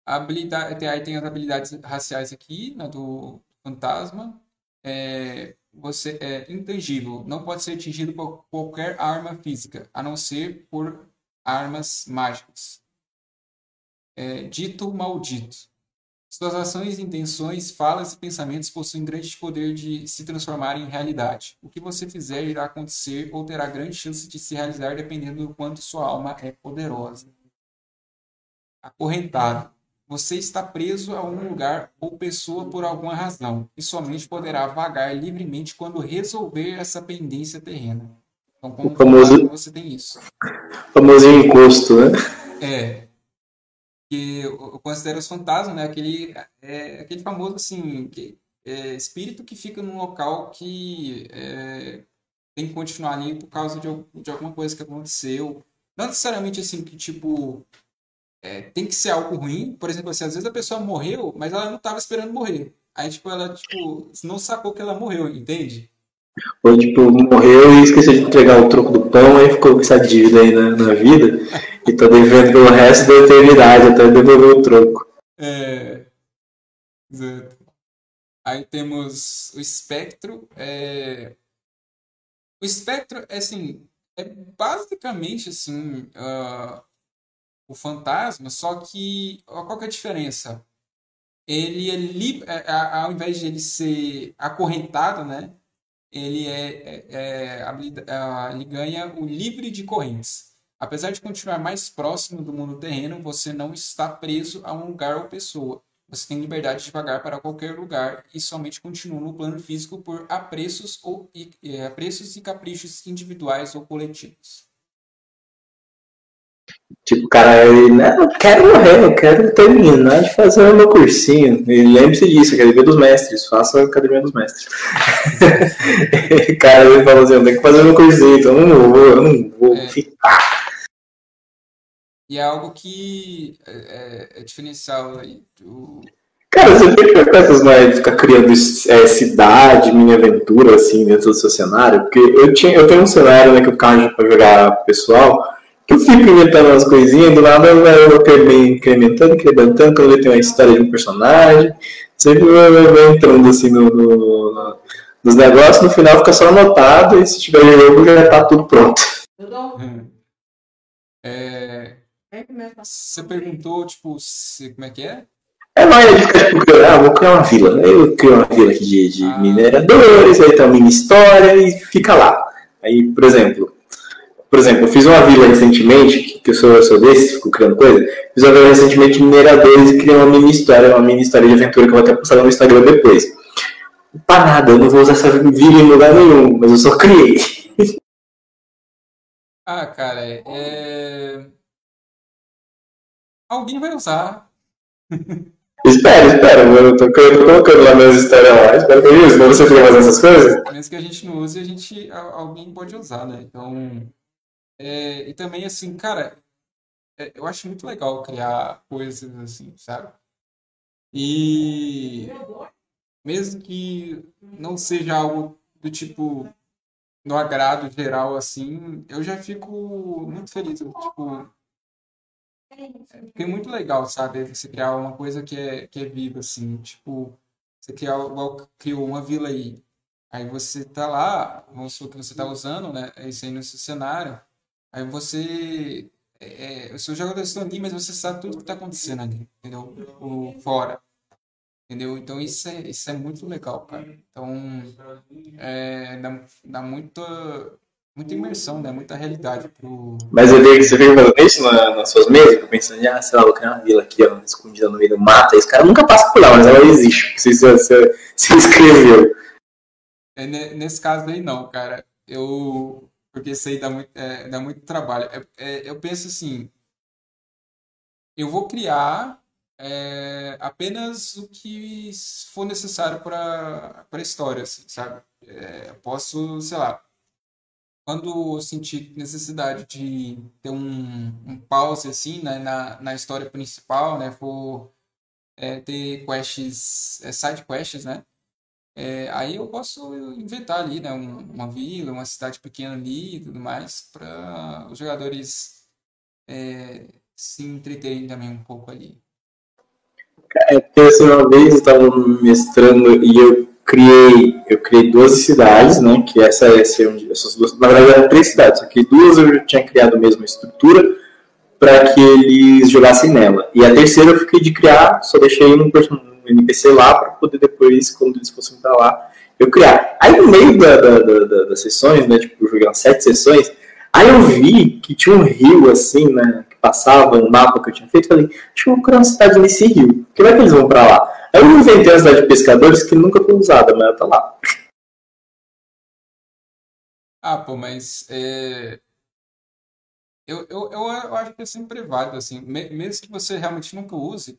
Speaker 2: Habilidade, aí tem as habilidades raciais aqui, né, do fantasma. É, você é intangível, não pode ser atingido por qualquer arma física, a não ser por armas mágicas. É, dito maldito. Suas ações, intenções, falas e pensamentos possuem grande poder de se transformar em realidade. O que você fizer irá acontecer ou terá grande chance de se realizar dependendo do quanto sua alma é poderosa. Acorrentado. Você está preso a um lugar ou pessoa por alguma razão e somente poderá vagar livremente quando resolver essa pendência terrena. Então, como
Speaker 1: O famoso-
Speaker 2: você tem isso.
Speaker 1: Famosinho encosto, né?
Speaker 2: É. Que eu considero os fantasmas, né? Aquele, é, aquele famoso, assim, que, é, espírito que fica num local que é, tem que continuar ali por causa de, de alguma coisa que aconteceu. Não necessariamente, assim, que, tipo, é, tem que ser algo ruim. Por exemplo, assim, às vezes a pessoa morreu, mas ela não estava esperando morrer. Aí, tipo, ela, tipo, não sacou que ela morreu, entende?
Speaker 1: Ou, tipo, morreu e esqueceu de entregar o troco do pão, aí ficou com essa dívida aí na, na vida. E tá devendo pelo resto da eternidade até devolver o troco.
Speaker 2: É, exato. Aí temos o espectro. é, O espectro, é assim, é basicamente assim, ah, o fantasma, só que qual que é a diferença? Ele é li- é, a- ao invés de ele ser acorrentado, né? Ele é, é- é ele ganha o livre de correntes. Apesar de continuar mais próximo do mundo terreno, você não está preso a um lugar ou pessoa. Você tem liberdade de vagar para qualquer lugar e somente continua no plano físico por apreços, ou, apreços e caprichos individuais ou coletivos.
Speaker 1: Tipo, o cara, ele, não, eu quero morrer, eu quero terminar de fazer o meu cursinho. E lembre-se disso, Academia dos Mestres, faça a Academia dos Mestres. o cara ele falou assim, eu tenho que fazer o meu cursinho, então eu não vou, eu não vou
Speaker 2: É.
Speaker 1: ficar.
Speaker 2: E é algo que é, é- é diferencial aí do,
Speaker 1: Cara, você tem que essas de ficar criando é, cidade, mini aventura, assim, dentro do seu cenário, porque eu, tinha, eu tenho um cenário né, que eu ficava pra jogar pessoal, que eu fico inventando umas coisinhas, do nada eu vou incremen- incrementando, incrementando, quando eu tenho uma história de um personagem, sempre vai, entrando assim no, no- no- nos negócios, no final fica só anotado, e se tiver jogo já tá tudo pronto.
Speaker 2: É, você perguntou, tipo, se, como é que é?
Speaker 1: É mais de ficar tipo, ah, vou criar uma vila. Aí eu crio uma vila aqui de, de
Speaker 2: Ah.
Speaker 1: mineradores, aí tem uma mini história e fica lá. Aí, por exemplo, por exemplo, eu fiz uma vila recentemente, que, eu sou, eu sou desse, fico criando coisa, fiz uma vila recentemente de mineradores e criei uma mini história, uma mini história de aventura que eu vou até postar no Instagram depois. Pra nada, eu não vou usar essa vila em lugar nenhum, mas eu só criei.
Speaker 2: Ah, cara, é... é- Alguém vai usar.
Speaker 1: Espero, espero, eu tô colocando lá minhas histórias lá, espero que eu use, mas você fica fazendo essas coisas?
Speaker 2: Mesmo que a gente não use, a gente, alguém pode usar, né? Então, é, e também, assim, cara, é, eu acho muito legal criar coisas assim, sabe? E mesmo que não seja algo do tipo no agrado geral, assim, eu já fico muito feliz. Tipo, é muito legal, sabe? Você criar uma coisa que é, que é viva, assim. Tipo, você igual criou uma vila aí. Aí você tá lá, vamos supor que você tá usando, né? Isso aí seu cenário. Aí você. É, é, os seus jogadores estão ali, mas você sabe tudo que tá acontecendo ali, entendeu? O, fora. Entendeu? Então isso é, isso é muito legal, cara. Então é, dá, dá muita, muita imersão, né? Muita realidade pro.
Speaker 1: Mas eu digo que você fica fazendo isso na, nas suas mesas, pensando, ah, sei lá, vou criar uma vila aqui, ó, escondida no meio do mato. Esse cara nunca passa por lá, mas ela existe. Você, você, você escreveu.
Speaker 2: É, nesse caso aí não, cara. Eu. Porque isso aí dá muito, é, dá muito trabalho. É, é, eu penso assim. Eu vou criar é, apenas o que for necessário para a história, assim, sabe? É, posso, sei lá, quando eu sentir necessidade de ter um, um pause assim né, na, na história principal, né, for é, ter quests, é, side quests, né? É, aí eu posso inventar ali, né, um, uma vila, uma cidade pequena ali e tudo mais, para os jogadores é, se entreterem também um pouco ali.
Speaker 1: É porque assim, uma vez eu estava mestrando e eu criei, eu criei duas cidades, né? Que essa é essas duas, na verdade eram três cidades, só que duas eu já tinha criado a mesma estrutura para que eles jogassem nela. E a terceira eu fiquei de criar, só deixei um, um NPC lá para poder depois, quando eles fossem para lá, eu criar. Aí no meio da, da, da, das sessões, né? Tipo, eu joguei umas sete sessões, aí eu vi que tinha um rio assim, né? passava, um mapa que eu tinha feito, falei, deixa eu procurar uma cidade nesse rio. Que vai que eles vão pra lá? Aí eu inventei uma cidade de pescadores que nunca foi usada, mas ela tá lá.
Speaker 2: Ah, pô, mas é... eu, eu, eu acho que é sempre válido, assim, mesmo que você realmente nunca use,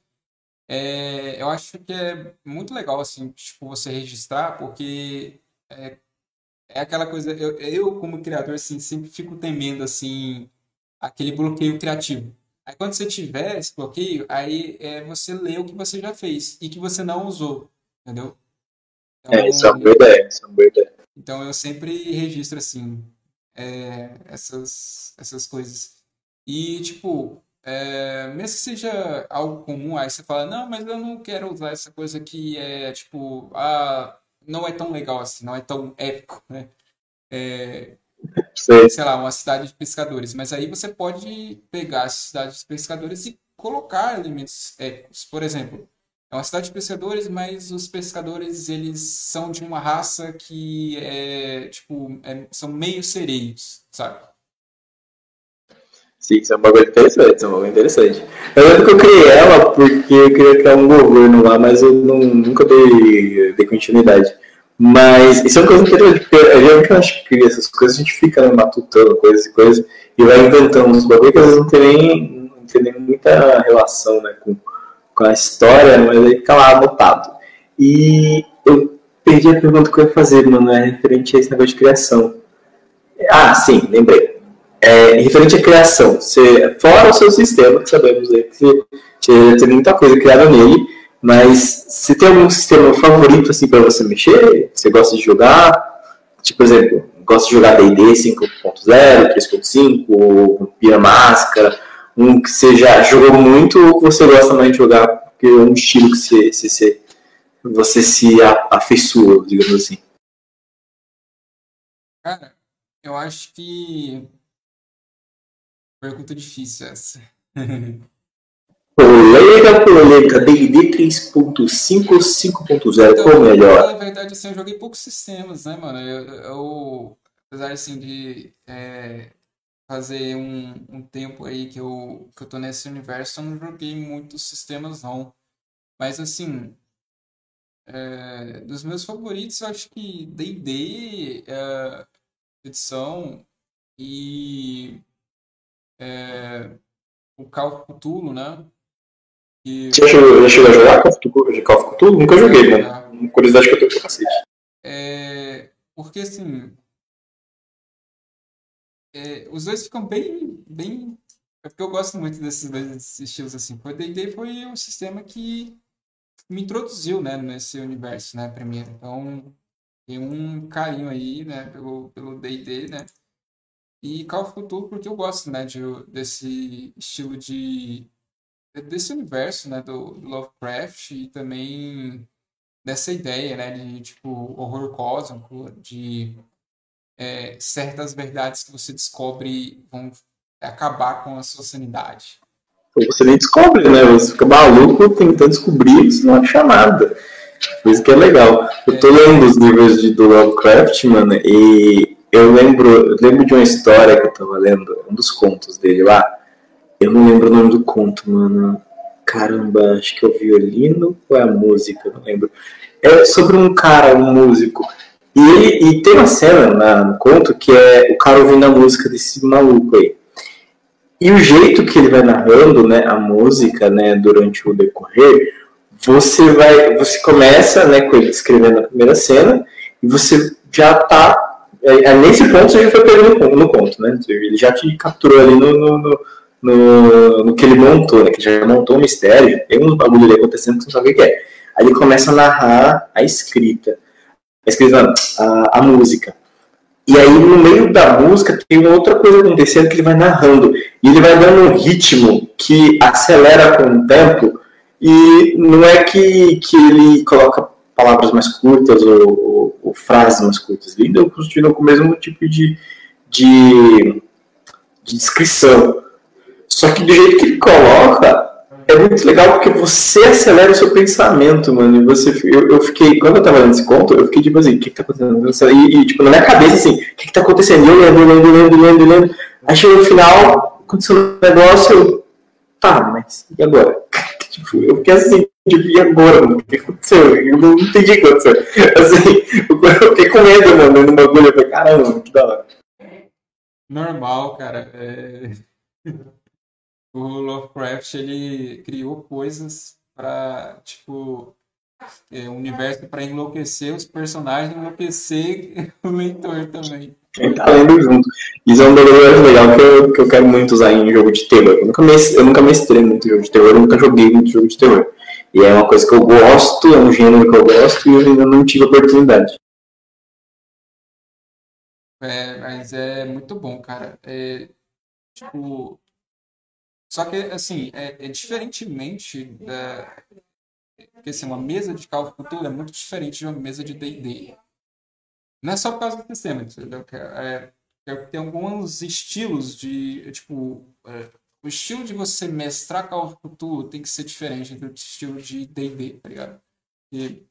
Speaker 2: é, eu acho que é muito legal, assim, tipo, você registrar, porque é, é aquela coisa, eu, eu como criador, assim, sempre fico temendo, assim, aquele bloqueio criativo. Aí quando você tiver esse bloqueio, aí é, você lê o que você já fez e que você não usou, entendeu?
Speaker 1: Então, é, isso é uma boa ideia, isso é uma boa ideia.
Speaker 2: Então eu sempre registro assim é, essas, essas coisas. E tipo, é, mesmo que seja algo comum, aí você fala, não, mas eu não quero usar essa coisa que é tipo, ah, não é tão legal assim, não é tão épico, né? É, sei. sei lá, uma cidade de pescadores. Mas aí você pode pegar essa cidade de pescadores e colocar elementos épicos. Por exemplo, é uma cidade de pescadores, mas os pescadores eles são de uma raça que é tipo é, são meio sereios, sabe?
Speaker 1: Sim, isso é um bagulho interessante, isso é um bagulho interessante. Eu lembro que eu criei ela porque eu queria criar um governo lá, mas eu não, nunca dei, dei continuidade. Mas isso é uma coisa interessante, porque geralmente quando a gente cria essas coisas, a gente fica né, matutando coisas e coisas, e vai inventando uns bagulho que às vezes não tem nem, não tem nem muita relação né, com, com a história, mas aí fica lá anotado. E eu perdi a pergunta que eu ia fazer, mano, é referente a esse negócio de criação. Ah, sim, lembrei. É, referente à criação, você, fora o seu sistema, sabemos aí, que você, tem muita coisa criada nele, mas você tem algum sistema favorito assim para você mexer? Você gosta de jogar? Tipo, por exemplo, gosta de jogar D&D 5.0, 3.5, ou Pira Máscara, um que você já jogou muito ou que você gosta mais de jogar porque é um estilo que você, você, você se afeiçoa, digamos assim?
Speaker 2: Cara, eu acho que pergunta difícil essa.
Speaker 1: Polêmica, polêmica, D&D 3.5 5.0, então, qual melhor?
Speaker 2: Na verdade, assim, eu joguei poucos sistemas, né, mano? Eu, eu apesar, assim, de é, fazer um, um tempo aí que eu, que eu tô nesse universo, eu não joguei muitos sistemas, não. Mas, assim, é, dos meus favoritos, eu acho que D&D, é, edição e é, o Call of Cthulhu, né?
Speaker 1: E... Você já chegou, a jogar Call of Cthulhu? Nunca joguei, né? Uma curiosidade que eu tenho pra cacete.
Speaker 2: É, porque assim. É, os dois ficam bem. bem é porque eu gosto muito desses dois estilos assim. O D&D foi um sistema que me introduziu, né, nesse universo, né, primeiro. Então, tem um carinho aí, né, pelo pelo D&D, né? E Call of Cthulhu porque eu gosto, né, de, desse estilo de desse universo, né, do, do Lovecraft e também dessa ideia, né, de tipo horror cósmico, de é, certas verdades que você descobre vão acabar com a sua sanidade.
Speaker 1: você nem descobre, né? Você fica maluco tentando descobrir e você não acha nada. Por isso que é legal. Eu tô lendo os livros de, do Lovecraft, mano, e eu lembro, lembro de uma história que eu tava lendo, um dos contos dele lá. Eu não lembro o nome do conto, mano. Caramba, acho que é o violino ou é a música, não lembro. É sobre um cara, um músico. E, ele, e tem uma cena na, no conto que é o cara ouvindo a música desse maluco aí. E o jeito que ele vai narrando né, a música né, durante o decorrer, você vai. Você começa né, com ele escrevendo a primeira cena e você já tá. É, é nesse ponto você já foi pegando no conto, né? Ele já te capturou ali no, no, no no, no que ele montou, né? Que já montou um mistério, tem uns bagulho ali acontecendo que você não sabe o que é. Aí ele começa a narrar a escrita. A escrita, a, a música. E aí, no meio da música, tem outra coisa acontecendo que ele vai narrando. E ele vai dando um ritmo que acelera com o tempo. E não é que, que ele coloca palavras mais curtas ou, ou, ou frases mais curtas. Ainda continua com o mesmo tipo de, de, de descrição. Só que do jeito que ele coloca, é muito legal porque você acelera o seu pensamento, mano. E você, eu, eu fiquei, quando eu tava lendo esse conto, eu fiquei tipo assim, o que, que tá acontecendo? E, e, tipo, na minha cabeça, assim, o que, que tá acontecendo? Eu lendo, lendo, lendo, lendo, lendo. Aí chegou no final, aconteceu um negócio, eu, tá, mas e agora? Tipo, eu fiquei assim, tipo, e agora, mano? O que aconteceu? Eu não entendi o que aconteceu. Assim, eu fiquei com medo, mano, no bagulho. Eu falei, caramba, que da hora.
Speaker 2: Normal, cara. É o Lovecraft ele criou coisas para tipo é, universo para enlouquecer os personagens, enlouquecer o leitor também.
Speaker 1: Tá lendo junto. Isso é um bagulho legal que eu, que eu quero muito usar em jogo de terror. Eu nunca, eu nunca mestrei muito jogo de terror, eu nunca joguei muito jogo de terror. E é uma coisa que eu gosto, é um gênero que eu gosto e eu ainda não tive oportunidade.
Speaker 2: É, mas é muito bom, cara. É, tipo, só que, assim, é, é diferentemente da. Porque, assim, uma mesa de cálculo cultura é muito diferente de uma mesa de DD. Não é só por causa do sistema, entendeu? É, é, tem alguns estilos de. Tipo, é, o estilo de você mestrar Call of Cthulhu tem que ser diferente do estilo de D&D, tá ligado? E,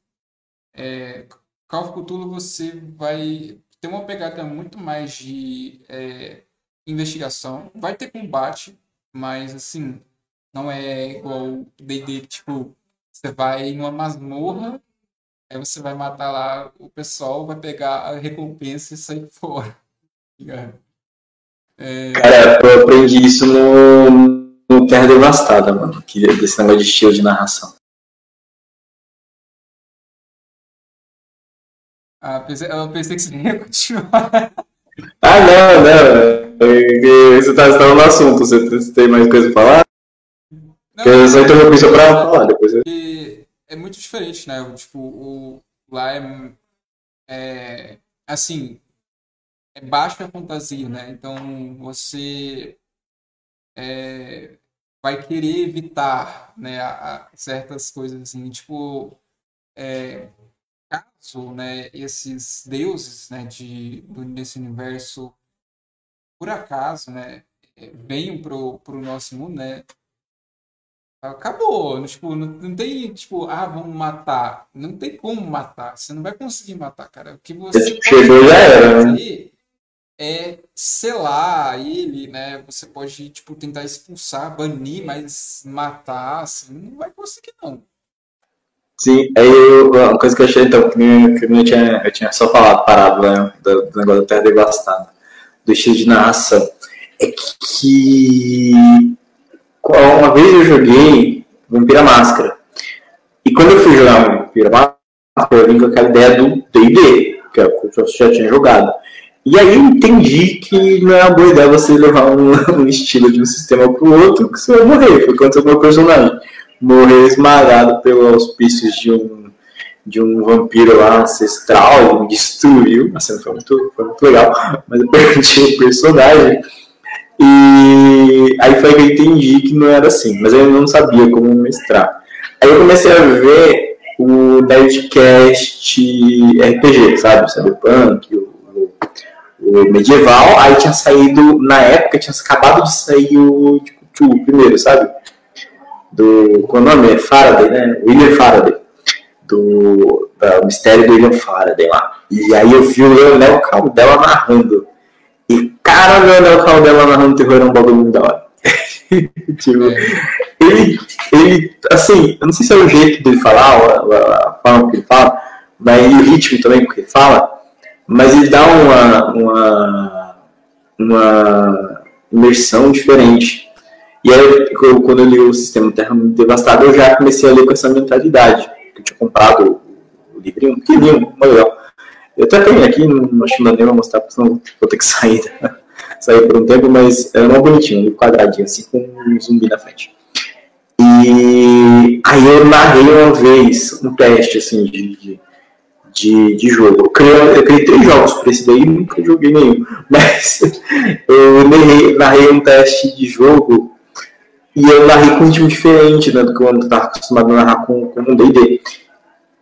Speaker 2: é, Call of Cthulhu você vai ter uma pegada muito mais de é, investigação, vai ter combate, mas, assim, não é igual D&D, tipo, você vai numa masmorra, aí você vai matar lá o pessoal, vai pegar a recompensa e sair fora. Tá
Speaker 1: é... Cara, eu aprendi isso no, no Terra Devastada, mano, que, desse negócio de estilo de narração.
Speaker 2: Ah, eu pensei que você ia continuar.
Speaker 1: Ah, não, não. Você tá, você tá no assunto, você tem mais coisa pra falar? Não, eu só interrompi só pra falar depois.
Speaker 2: É muito diferente, né? Tipo, o, lá é, é. Assim. É baixa fantasia, né? Então você. É, vai querer evitar né, a, a certas coisas assim, tipo. É, caso né, esses deuses né, de, desse universo por acaso, né, é, venham pro, pro nosso mundo, né, acabou. Tipo, não, não, tem, tipo, ah, vamos matar. Não tem como matar. Você não vai conseguir matar, cara. O que você
Speaker 1: Chegou já era,
Speaker 2: né? é selar ele, né? Você pode, tipo, tentar expulsar, banir, mas matar, assim, não vai conseguir, não.
Speaker 1: Sim, aí eu, uma coisa que eu achei, então, que eu, tinha, eu tinha só falado, parado, né, do, do negócio da Terra Devastada do estilo de narração é que uma vez eu joguei Vampira Máscara. E quando eu fui jogar Vampira Máscara, eu vim com aquela ideia do D&D, que eu já tinha jogado. E aí eu entendi que não é uma boa ideia você levar um, um estilo de um sistema para o outro, que você vai morrer. Foi quando o meu personagem morreu esmagado pelos auspícios de um de um vampiro lá ancestral, me destruiu. A cena foi muito, foi muito legal, mas eu perdi o personagem. E aí foi que eu entendi que não era assim, mas eu não sabia como mestrar. Aí eu comecei a ver o Nerdcast RPG, sabe? Cyberpunk, o, o, o medieval. Aí tinha saído, na época, tinha acabado de sair o tipo, o primeiro, sabe? Do, qual o nome? É Faraday, né? William Faraday. Do, do mistério do William Faraday lá. E aí eu vi o Leonel Caldela narrando. E cara, o Leonel Caldela narrando terror é um bagulho muito da hora. tipo, é. ele, ele, assim, eu não sei se é o jeito dele falar, a, a forma que ele fala, mas o ritmo também que ele fala, mas ele dá uma, uma, uma imersão diferente. E aí, eu, quando eu li o Sistema Terra Devastada, eu já comecei a ler com essa mentalidade. Eu tinha comprado o livrinho, um pequenininho, muito legal. Eu até tenho aqui, não acho que não vou mostrar, porque senão vou ter que sair, sair por um tempo, mas era uma bonitinho, um quadradinho, assim, com um zumbi na frente. E aí eu narrei uma vez um teste, assim, de, de de, de jogo. Eu criei, eu criei três jogos para esse daí, nunca joguei nenhum. Mas eu narrei, narrei, um teste de jogo e eu narrei com um time diferente né, do que eu estava acostumado a narrar com, com um D&D.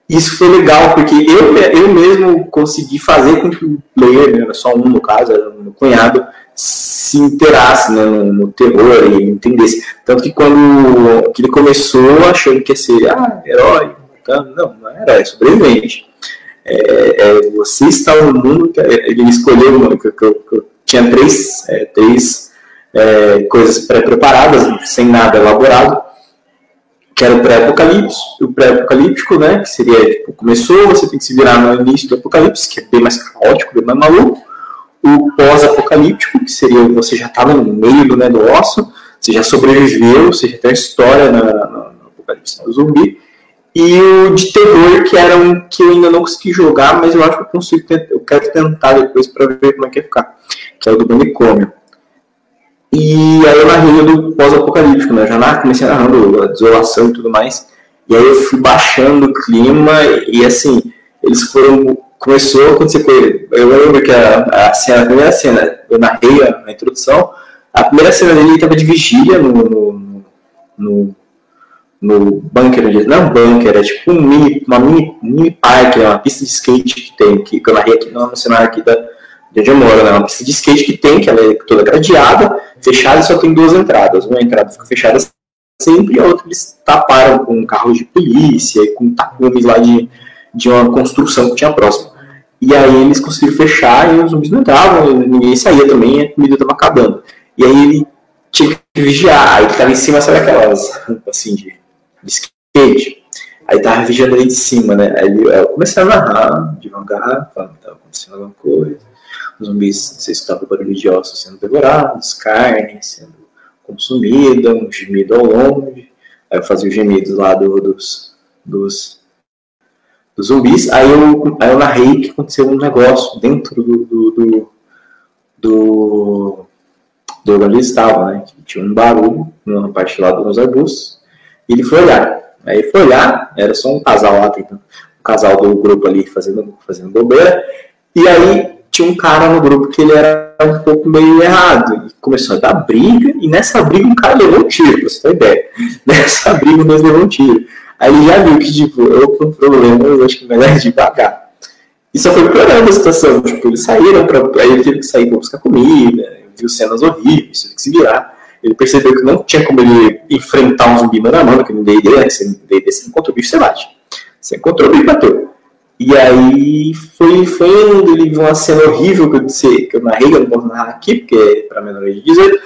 Speaker 1: Isso foi legal, porque eu, eu mesmo consegui fazer com que o player, né, só um no caso, era meu cunhado, se interasse né, no, no, terror e entendesse. Tanto que quando que ele começou achando que ia ser ah, herói, não, não era, é sobrevivente é, é, você está no mundo que ele escolheu que, que, que tinha três, é, três é, coisas pré-preparadas, sem nada elaborado, que era o pré-apocalipse, o pré-apocalíptico, né, que seria, tipo, começou, você tem que se virar no início do apocalipse, que é bem mais caótico, bem mais maluco, o pós-apocalíptico, que seria você já estava no meio do negócio, você já sobreviveu, você já tem história na, na, no apocalipse do zumbi, e o de terror, que era um que eu ainda não consegui jogar, mas eu acho que eu consigo eu quero tentar depois para ver como é que vai ficar, que é o do manicômio. E aí eu narrei do pós-apocalíptico, né? Já comecei narrando a desolação e tudo mais. E aí eu fui baixando o clima e assim, eles foram. Começou a acontecer com ele. Eu lembro que a, a, cena, a primeira cena, eu narrei a, introdução, a primeira cena dele estava de vigília no, no, no no bunker, não é bunker, é tipo um mini, uma mini, mini parque, é uma pista de skate que tem, que eu narrei aqui no cenário aqui da, de onde eu moro, né? uma pista de skate que tem, que ela é toda gradeada, fechada e só tem duas entradas. Uma entrada fica fechada sempre e a outra eles taparam com carros de polícia e com tapumes lá de, de uma construção que tinha próximo. E aí eles conseguiram fechar e os zumbis não entravam, ninguém saía também, a comida estava acabando. E aí ele tinha que vigiar, aí ele estava em cima, sabe aquelas, assim, de de skate. Aí tava vigiando ali de cima, né? Aí eu comecei a narrar devagar, falando que tava acontecendo alguma coisa. Zumbis, se escutava barulho de ossos sendo devorados, carne sendo consumida, um gemido ao longe. Aí eu fazia os gemidos lá do, dos, dos, dos zumbis. Aí eu, aí eu narrei que aconteceu um negócio dentro do, do, do, do, do onde eles estavam, né? Que tinha um barulho numa parte lá dos arbustos. E ele foi olhar. Aí foi olhar, era só um casal lá, tentando, um casal do grupo ali fazendo, fazendo bobeira. E aí tinha um cara no grupo que ele era um pouco meio errado. E começou a dar briga, e nessa briga um cara levou um tiro, pra você ter ideia. Nessa briga nós levou um tiro. Aí ele já viu que, tipo, eu com problemas, acho que é melhor devagar. E só foi piorando a situação. Tipo, eles saíram pra. Aí ele teve que sair pra buscar comida, viu cenas horríveis, teve que se virar ele percebeu que não tinha como ele enfrentar um zumbi mano a mano, que no D&D, né? Você, D&D, você encontrou o bicho, você bate. Você encontrou o bicho, bateu. E aí foi, foi indo, ele viu uma cena horrível que eu disse, que eu narrei, eu não posso narrar aqui, porque é para menores de dizer.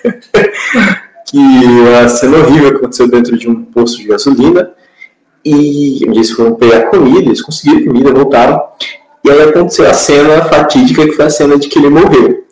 Speaker 1: que uma cena horrível que aconteceu dentro de um posto de gasolina. E eles foram pegar comida, eles conseguiram comida, voltaram. E aí aconteceu a cena fatídica, que foi a cena de que ele morreu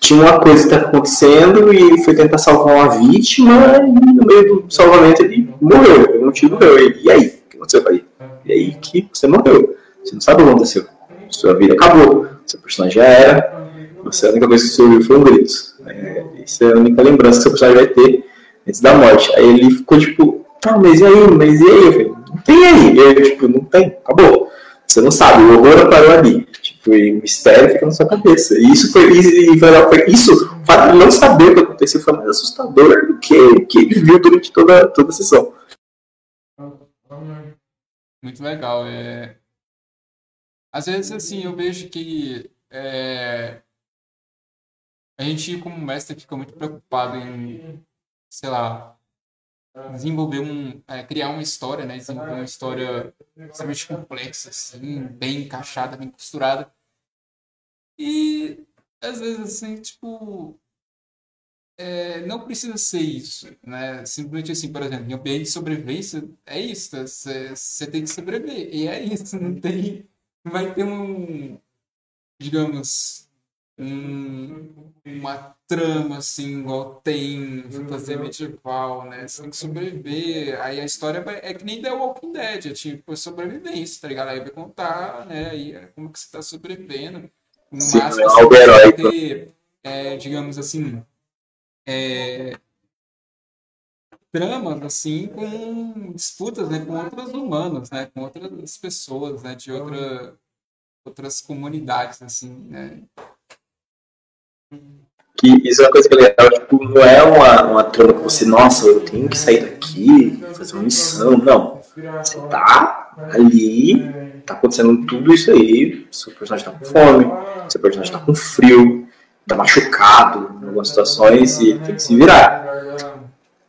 Speaker 1: tinha uma coisa que estava acontecendo e ele foi tentar salvar uma vítima e no meio do salvamento ele morreu, ele não tiro morreu. Ele, e aí? Aconteceu aí? E aí que você morreu. Você não sabe o que aconteceu. Sua vida acabou. Seu personagem já era. Você, a única coisa que você ouviu foi um grito. É, é a única lembrança que seu personagem vai ter antes da morte. Aí ele ficou tipo, tá, mas e aí? Mas e aí? Eu falei, não tem aí. Eu, tipo, não tem, acabou. Você não sabe, o horror parou ali. Tipo, e o mistério fica na sua cabeça. E isso foi, foi isso, o fato de não saber o que aconteceu foi mais assustador do que o que ele viu durante toda, toda a sessão.
Speaker 2: Muito legal. É... Às vezes, assim, eu vejo que é... a gente, como mestre, fica muito preocupado em, sei lá, desenvolver um, é, criar uma história, né? Desenvolver uma história extremamente complexa, assim, bem encaixada, bem costurada. E às vezes, assim, tipo, é, não precisa ser isso, né? Simplesmente assim, por exemplo, em ambiente de sobrevivência, é isso, você tem que sobreviver, e é isso, não tem, não vai ter um, digamos, um, uma trama assim, igual tem fantasia medieval, né? Você tem que sobreviver. Aí a história é que nem The Walking Dead, é tipo sobrevivência, tá ligado? Aí vai contar, né? Aí é como que você tá sobrevivendo. No
Speaker 1: Sim,
Speaker 2: máximo,
Speaker 1: é
Speaker 2: você
Speaker 1: algo
Speaker 2: vai
Speaker 1: heróico.
Speaker 2: ter, é, digamos assim, é, tramas assim com disputas, né? Com outros humanos, né? Com outras pessoas, né? De outra, outras comunidades, assim, né?
Speaker 1: Que isso é uma coisa que é legal, tipo, não é uma, uma trama que você, nossa, eu tenho que sair daqui, fazer uma missão. Não. Você tá ali, tá acontecendo tudo isso aí, seu personagem tá com fome, seu personagem tá com frio, tá machucado em algumas situações e tem que se virar.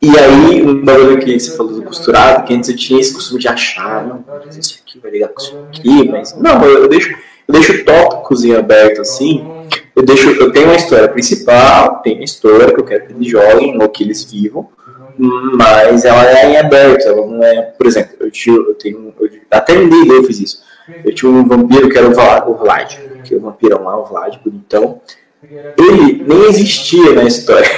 Speaker 1: E aí, um bagulho que você falou do costurado, que antes eu tinha esse costume de achar, não, mas isso aqui vai ligar com isso aqui, mas. Não, eu deixo, eu deixo tópicos em aberto assim. Eu deixo, eu tenho uma história principal, tem a história que eu quero que eles joguem ou que eles vivam, mas ela é em aberto, ela não é. Por exemplo, eu, tinha, eu tenho. Eu, até em D&D eu fiz isso. Eu tinha um vampiro que era o Vlad, o Vlad que é o vampirão lá, o Vlad, bonitão. Ele nem existia na história.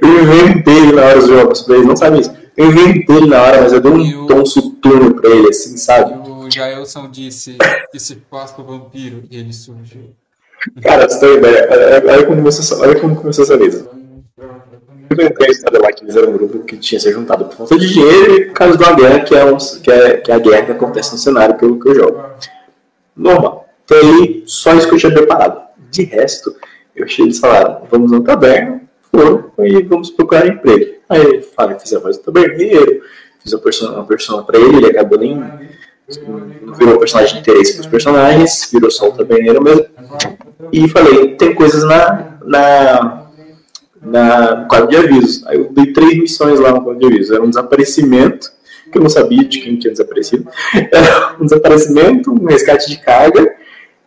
Speaker 1: Eu inventei ele na hora dos jogos, pra eles não sabem isso. Eu inventei ele na hora, mas eu dei
Speaker 2: E
Speaker 1: um
Speaker 2: o-
Speaker 1: tom soturno pra ele, assim,
Speaker 2: E
Speaker 1: sabe?
Speaker 2: o Jaelson disse que se com o vampiro e ele surgiu.
Speaker 1: Cara, você tem ideia. Olha, como começou, olha como começou essa mesa. Eu inventei a história lá que eles eram um grupo que tinha se juntado por falta de dinheiro e por causa de uma guerra que é, um, que é, que é a guerra que acontece no cenário que eu, que eu jogo. Normal. Então aí, só isso que eu tinha preparado. De resto, eu achei eles falaram, vamos no taberna, foram e vamos procurar emprego. Aí eu falei, fiz a voz do taberneiro, fiz persona, uma persona pra ele, ele acabou nem. Não virou personagem de interesse pros personagens, virou só o taberneiro mesmo. E falei, tem coisas na, na, na, no quadro de avisos. Aí eu dei três missões lá no quadro de avisos. Era um desaparecimento, que eu não sabia de quem tinha desaparecido. Era um desaparecimento, um resgate de carga.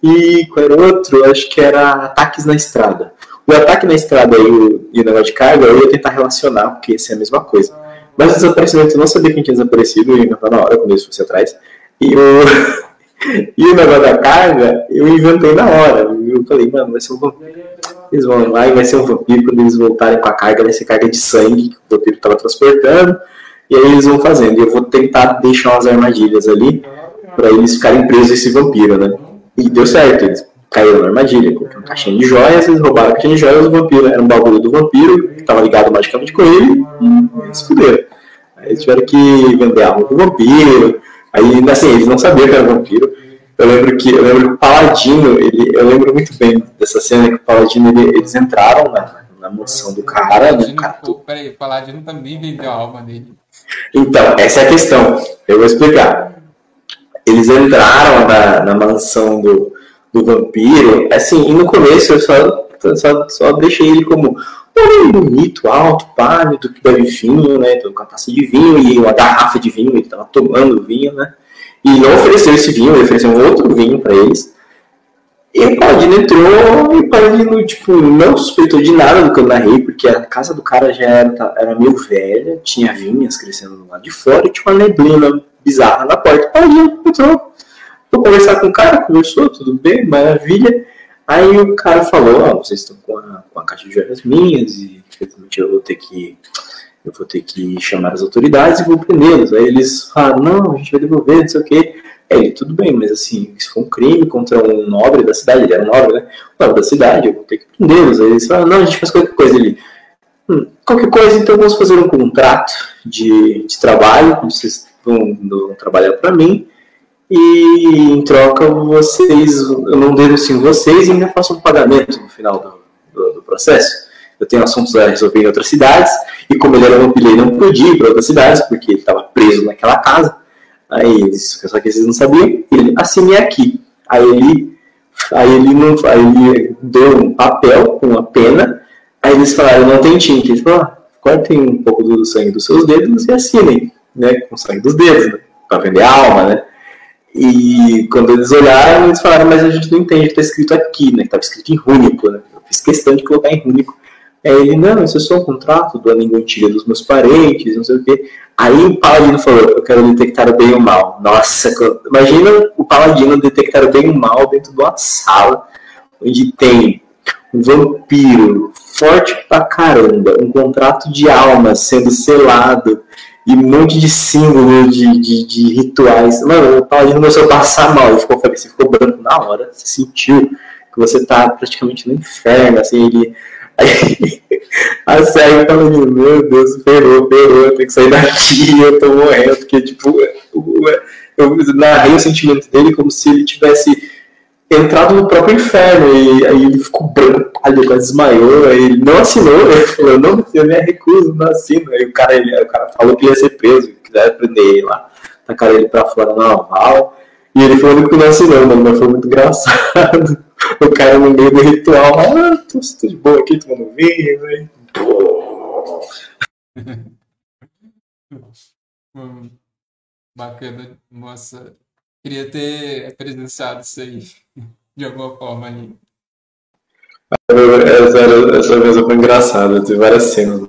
Speaker 1: E qual era outro? Acho que era ataques na estrada. O ataque na estrada e o, e o negócio de carga eu ia tentar relacionar, porque ia ser a mesma coisa. Mas o desaparecimento eu não sabia quem tinha desaparecido, ia inventar na hora, quando eles fossem atrás. E o, e o negócio da carga, eu inventei na hora. Eu falei, mano, vai ser um vampiro. Eles vão lá e vai ser um vampiro. Quando eles voltarem com a carga, vai ser carga de sangue que o vampiro estava transportando. E aí eles vão fazendo. E eu vou tentar deixar umas armadilhas ali para eles ficarem presos a esse vampiro, né? E deu certo. Eles caíram na armadilha. Colocaram uma caixinha de joias, eles roubaram a caixinha de joias. O vampiro era um bagulho do vampiro que estava ligado magicamente com ele. E eles fuderam. Aí eles tiveram que vender alma pro vampiro. Aí, assim, eles não sabiam que era vampiro. Eu lembro que, eu lembro que o Paladino, ele, eu lembro muito bem dessa cena que o Paladino, ele- eles entraram na, na mansão do cara, né?
Speaker 2: Paladino,
Speaker 1: O cara
Speaker 2: pô, peraí, o Paladino também vendeu a alma dele.
Speaker 1: então, essa é a questão. Eu vou explicar. Eles entraram na, na mansão do, do vampiro, assim, e no começo eu só, só, só deixei ele como um bonito, alto, pálido, que bebe vinho, né? Então, com uma taça de vinho e uma garrafa de vinho, ele estava tomando vinho, né? E não ofereceu esse vinho, ele ofereceu um outro vinho para eles. E o Paladino entrou e o Paladino, tipo, não suspeitou de nada do que eu narrei, porque a casa do cara já era, era meio velha, tinha vinhas crescendo do lado de fora e tinha uma neblina bizarra na porta. O Paladino entrou, foi conversar com o cara, conversou, tudo bem, maravilha. Aí o cara falou, ó, vocês estão com a, com a caixa de joias minhas e infelizmente eu vou ter que eu vou ter que chamar as autoridades e vou prendê-los. Aí eles falaram, não, a gente vai devolver, não sei o quê. Aí ele, tudo bem, mas assim, isso foi um crime contra um nobre da cidade, ele era um nobre, né? Um nobre da cidade, eu vou ter que prendê-los. Aí eles falaram, não, a gente faz qualquer coisa. Ele, hum, qualquer coisa, então vamos fazer um contrato de, de trabalho, vocês vão, vão trabalhar para mim, e em troca vocês, eu não denuncio vocês e ainda faço um pagamento no final do, do, do processo. Eu tenho assuntos a resolver em outras cidades, e como ele era um ele não podia ir para outras cidades, porque ele estava preso naquela casa. Aí só que vocês não sabiam, ele assine aqui. Aí ele Aí ele não aí ele deu um papel com uma pena, aí eles falaram, não tem tinta. Ele falou, ah, cortem um pouco do sangue dos seus dedos e assinem, né? Com sangue dos dedos, né? Pra vender alma, né? E quando eles olharam, eles falaram, mas a gente não entende o que está escrito aqui, né? Que estava escrito em rúnico, né? Eu fiz questão de colocar em rúnico. Aí ele, não, isso é só um contrato do língua antiga dos meus parentes, não sei o quê. Aí o Paladino falou, eu quero detectar o bem e o mal. Nossa, imagina o Paladino detectar o bem e o mal dentro de uma sala onde tem um vampiro forte pra caramba, um contrato de almas sendo selado e um monte de símbolos de, de, de, rituais. Mano, o Paladino começou a passar mal, ele ficou, você ficou branco na hora, você sentiu que você tá praticamente no inferno, assim, ele Aí a série tava indo, meu Deus, ferrou, ferrou, eu tenho que sair daqui, eu tô morrendo, porque, tipo, eu narrei o sentimento dele como se ele tivesse entrado no próprio inferno, e aí ele ficou branco, pálido, quase desmaiou, aí ele não assinou, ele falou, não, eu me recuso, não assino, aí o cara, ele, o cara falou que ia ser preso, que quiser prender ele lá, tacar ele pra fora na oval, e ele falou que não assinou, mano, mas foi muito engraçado o cara no meio do ritual, ah, tô, tô de boa aqui tomando vinho, aí.
Speaker 2: bacana, moça. Queria ter presenciado isso aí de alguma forma ali.
Speaker 1: Essa, essa mesa foi engraçada, teve várias cenas,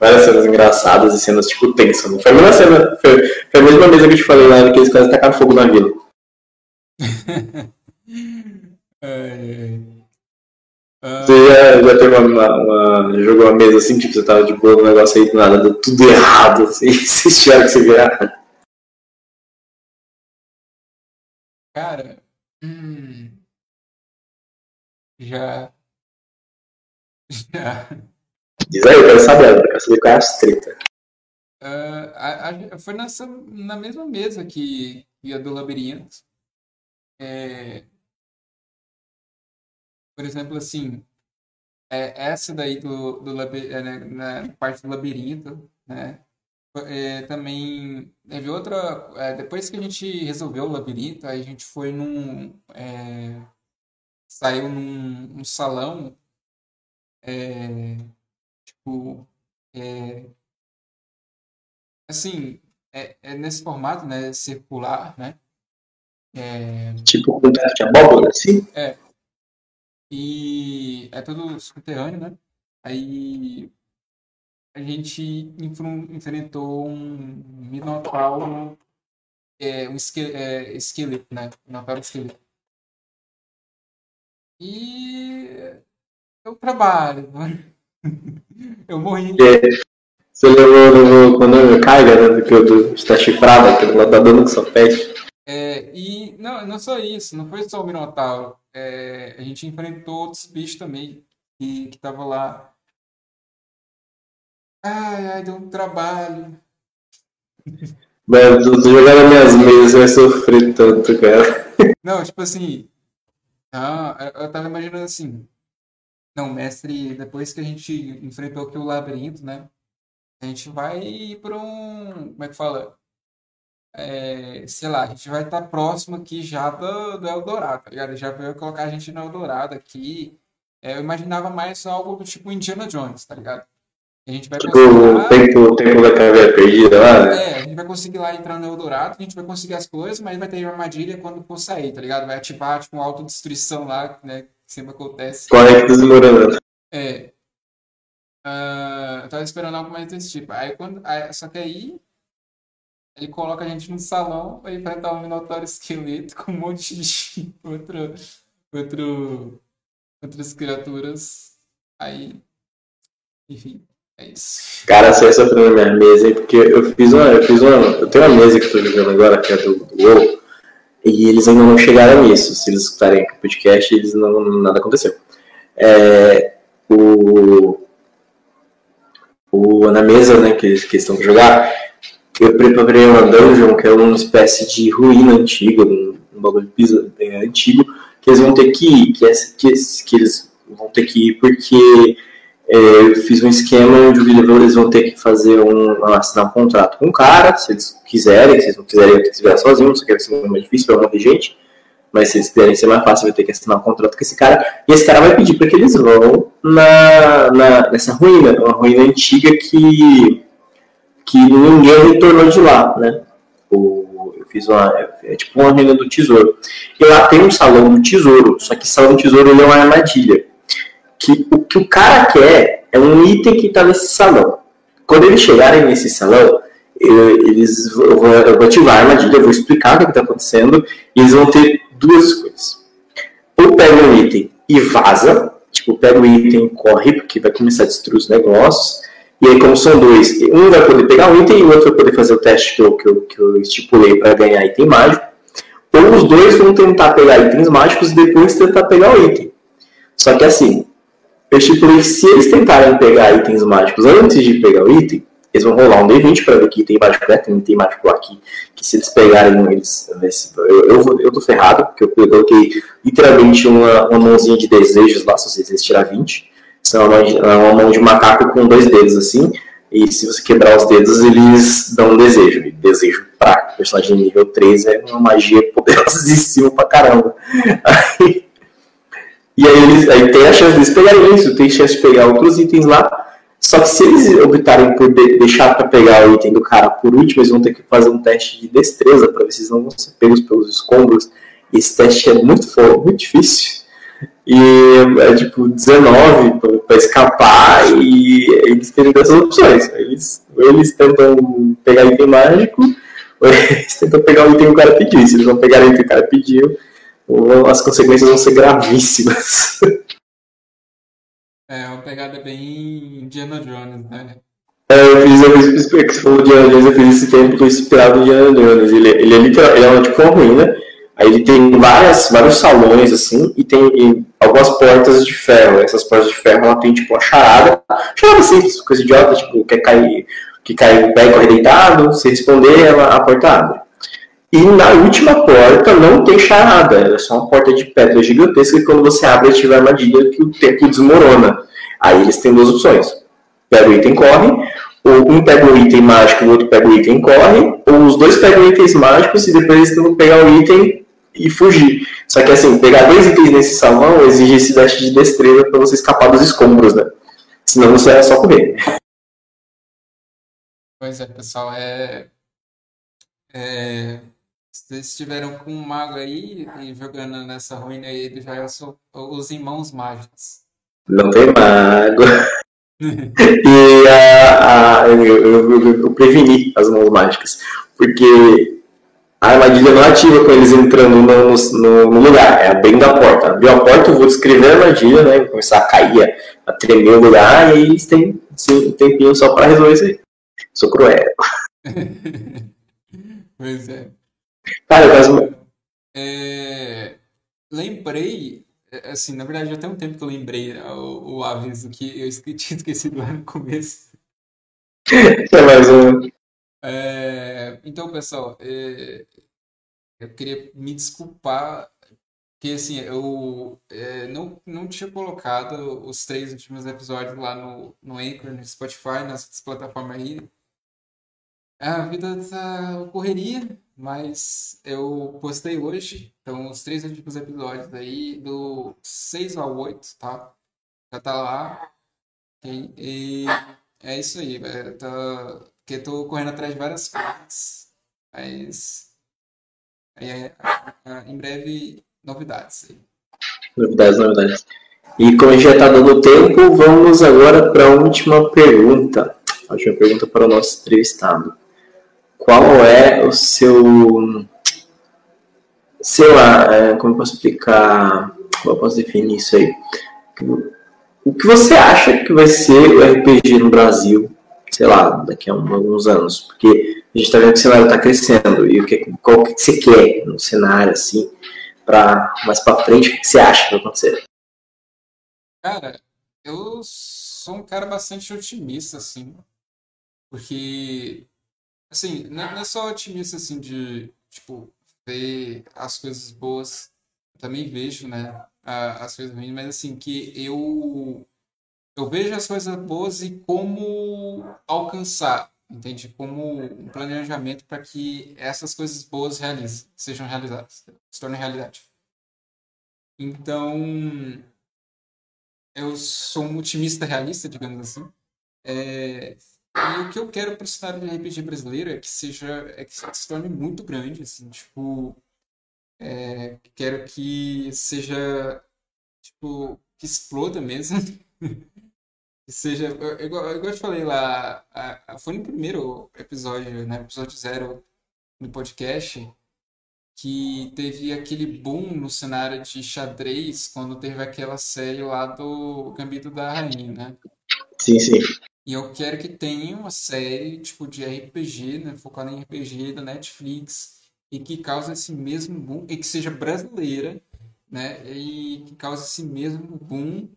Speaker 1: várias cenas engraçadas e cenas tipo tensas. Foi a mesma cena, foi, foi, a mesma mesa que eu te falei lá, que eles quase tacaram fogo na vila. Você já, já teve uma, uma, jogou uma mesa assim, tipo, você tava de boa no negócio aí do nada, deu tudo errado, assim, vocês tiveram que se virar.
Speaker 2: Cara, hum, já. Já.
Speaker 1: Diz aí, eu quero saber, eu quero saber qual é as treta.
Speaker 2: Uh, a, a, foi nessa, na mesma mesa que, que a do labirinto. É, por exemplo, assim, é, essa daí do, do é, né, na parte do labirinto, né? É, também teve outra. É, depois que a gente resolveu o labirinto, aí a gente foi num. É, saiu num, num salão. É, tipo. É, assim, é, é, nesse formato, né? Circular, né?
Speaker 1: Tipo com de abóbora, assim?
Speaker 2: É, e é tudo subterrâneo, né? Aí a gente enfrentou um Minotauro, é, um esque é, esqueleto, né? Minotauro esqueleto. E eu trabalho, eu morri.
Speaker 1: É, você levou, levou quando carga, né? Porque está chifrado, aquele lá tá dando sua pele.
Speaker 2: É, e não, não só isso, não foi só o Minotauro é, a gente enfrentou outros bichos também que que tava lá. Ai, ai, deu um trabalho.
Speaker 1: Mano, tu jogar nas minhas mesas vai sofrer tanto, cara.
Speaker 2: Não, tipo assim. Ah, eu tava imaginando assim. Não, mestre, depois que a gente enfrentou aqui o labirinto, né? A gente vai para um. Como é que fala? é, sei lá, a gente vai estar próximo aqui já do, do Eldorado, tá ligado? Já veio colocar a gente no Eldorado aqui. É, eu imaginava mais algo do tipo Indiana Jones, tá ligado? A gente vai
Speaker 1: tipo, o tempo, o tempo da caveira perdida lá,
Speaker 2: né? É, a gente vai conseguir lá entrar no Eldorado, a gente vai conseguir as coisas, mas vai ter uma armadilha quando for sair, tá ligado? Vai ativar, tipo, uma autodestruição lá, né? Que sempre acontece.
Speaker 1: Conecta desmoronando.
Speaker 2: É. Uh, eu tava esperando algo mais desse tipo. Aí, quando, aí, só que aí ele coloca a gente no salão para enfrentar um Minotauro esqueleto com um monte de outro, outro, outras criaturas. Aí, enfim, é.
Speaker 1: Cara, você sofreu na minha mesa, porque eu fiz uma. Eu fiz uma. Eu tenho uma mesa que eu tô jogando agora, que é do, WoW, e eles ainda não chegaram nisso. Se eles escutarem o podcast, eles não. nada aconteceu. É, o, o, na mesa né, que, que estão jogar, eu preparei uma dungeon que é uma espécie de ruína antiga, um, um bagulho bem antigo, que eles vão ter que ir, que, é, que, que eles vão ter que ir porque é, eu fiz um esquema onde eles vão ter que fazer um, assinar um contrato com o cara, se eles quiserem, se eles não quiserem, se virar sozinho, não sei que vai ser mais difícil para de gente, Mas se eles quiserem ser mais fácil, vai ter que assinar um contrato com esse cara. E esse cara vai pedir para que eles vão na, na, nessa ruína, uma ruína antiga que, que ninguém retornou de lá, né? O, eu fiz uma. É tipo uma ruína do tesouro. E lá tem um salão do tesouro, só que salão do tesouro ele é uma armadilha. Que o que o cara quer é um item que está nesse salão. Quando eles chegarem nesse salão, eles eu vou, eu vou ativar a armadilha, eu vou explicar o que está acontecendo, e eles vão ter duas coisas. Ou pega um item e vaza, tipo, pega o item e corre, porque vai começar a destruir os negócios, e aí, como são dois, um vai poder pegar um item e o outro vai poder fazer o teste que eu, que eu, que eu estipulei para ganhar item mágico. Ou os dois vão tentar pegar itens mágicos e depois tentar pegar o item. Só que assim, eu estipulei que se eles tentarem pegar itens mágicos antes de pegar o item, eles vão rolar um D20 para ver que item mágico é, tem item mágico aqui, que se eles pegarem eles. Eu, eu, eu tô ferrado, porque eu coloquei literalmente uma, uma mãozinha de desejos lá, se vocês tirar 20. São uma, uma mão de macaco com dois dedos assim. E se você quebrar os dedos, eles dão um desejo. E desejo pra personagem nível 3 é uma magia poderosíssima pra caramba. Aí, e aí, eles, aí tem a chance deles pegarem isso, tem chance de pegar outros itens lá. Só que se eles optarem por de, deixar para pegar o item do cara por último, eles vão ter que fazer um teste de destreza para ver se eles não vão ser pegos pelos escombros. Esse teste é muito, muito difícil. E é tipo 19 para escapar e eles têm dessas opções. Eles, ou eles tentam pegar item mágico, ou eles tentam pegar o item que o cara pediu. se eles vão pegar o item que o cara pediu, as consequências vão ser gravíssimas.
Speaker 2: É uma pegada bem Indiana Jones, né?
Speaker 1: É, eu fiz, eu fiz, falou de Indiana Jones, eu fiz esse tempo inspirado em Indiana Jones. Ele, ele é literal, ele é uma, tipo uma ruína, aí ele tem várias, vários salões, assim, e tem e algumas portas de ferro. Essas portas de ferro, ela tem, tipo, uma charada, charada simples, coisa idiota, tipo, quer cair, que cai em pé e corre deitado, se responder, ela, a porta abre. E na última porta não tem charada, é só uma porta de pedra gigantesca que quando você abre ativa a armadilha que o tempo desmorona. Aí eles têm duas opções. Pega o item corre, ou um pega o item mágico e o outro pega o item corre, ou os dois pegam itens mágicos e depois eles tentam pegar o item e fugir. Só que assim, pegar dois itens nesse salão exige esse teste de destreza para você escapar dos escombros, né? Senão você é só correr.
Speaker 2: Pois é, pessoal, é... é vocês estiveram com um mago aí e jogando nessa ruína aí, ele já é os irmãos mágicos.
Speaker 1: Não tem mago. e a, a, eu, eu, eu, preveni as mãos mágicas. Porque a armadilha não ativa com eles entrando no, no, no, lugar, é bem da porta. Abriu a porta, eu vou descrever a armadilha, né? Começar a cair, a tremer o lugar, e aí eles têm um tempinho só para resolver isso aí. Sou cruel.
Speaker 2: pois é.
Speaker 1: Cara, eu
Speaker 2: é, lembrei, é, assim, na verdade já tem um tempo que eu lembrei né, o, o aviso que eu tinha esquecido lá no começo.
Speaker 1: É mais um.
Speaker 2: É, então, pessoal, é, eu queria me desculpar que assim, eu é, não, não tinha colocado os três últimos episódios lá no, no Anchor, no Spotify, nas plataformas aí. A vida tá correria, mas eu postei hoje, então os três últimos episódios aí, do 6 ao 8, tá? Já tá lá. E é isso aí, é, tá, porque tô correndo atrás de várias coisas, mas é, em breve novidades aí.
Speaker 1: Novidades, novidades. E como já está dando tempo, vamos agora para a última pergunta. A última pergunta para o nosso entrevistado qual é o seu. Sei lá, é, como eu posso explicar. Como eu posso definir isso aí? O que você acha que vai ser o RPG no Brasil, sei lá, daqui a alguns anos? Porque a gente está vendo que o cenário está crescendo. E o que, qual que você quer no cenário, assim, para mais para frente? O que você acha que vai acontecer?
Speaker 2: Cara, eu sou um cara bastante otimista, assim. Porque Assim, não é só otimista, assim, de, tipo, ver as coisas boas. Eu também vejo, né, as coisas ruins, mas assim, que eu eu vejo as coisas boas e como alcançar, entende? Como um planejamento para que essas coisas boas realizem, sejam realizadas, se tornem realidade. Então, eu sou um otimista realista, digamos assim. É, e o que eu quero para o cenário de RPG brasileiro é que seja, é que se torne muito grande, assim, tipo, é, quero que seja, tipo, que exploda mesmo. que seja, eu, igual, igual eu falei lá, a, a, foi no primeiro episódio, né, episódio zero do podcast, que teve aquele boom no cenário de xadrez quando teve aquela série lá do Gambito da Rainha, né?
Speaker 1: Sim, sim.
Speaker 2: E eu quero que tenha uma série tipo de RPG, né, focada em RPG da Netflix e que cause esse mesmo boom e que seja brasileira, né, e que cause esse mesmo boom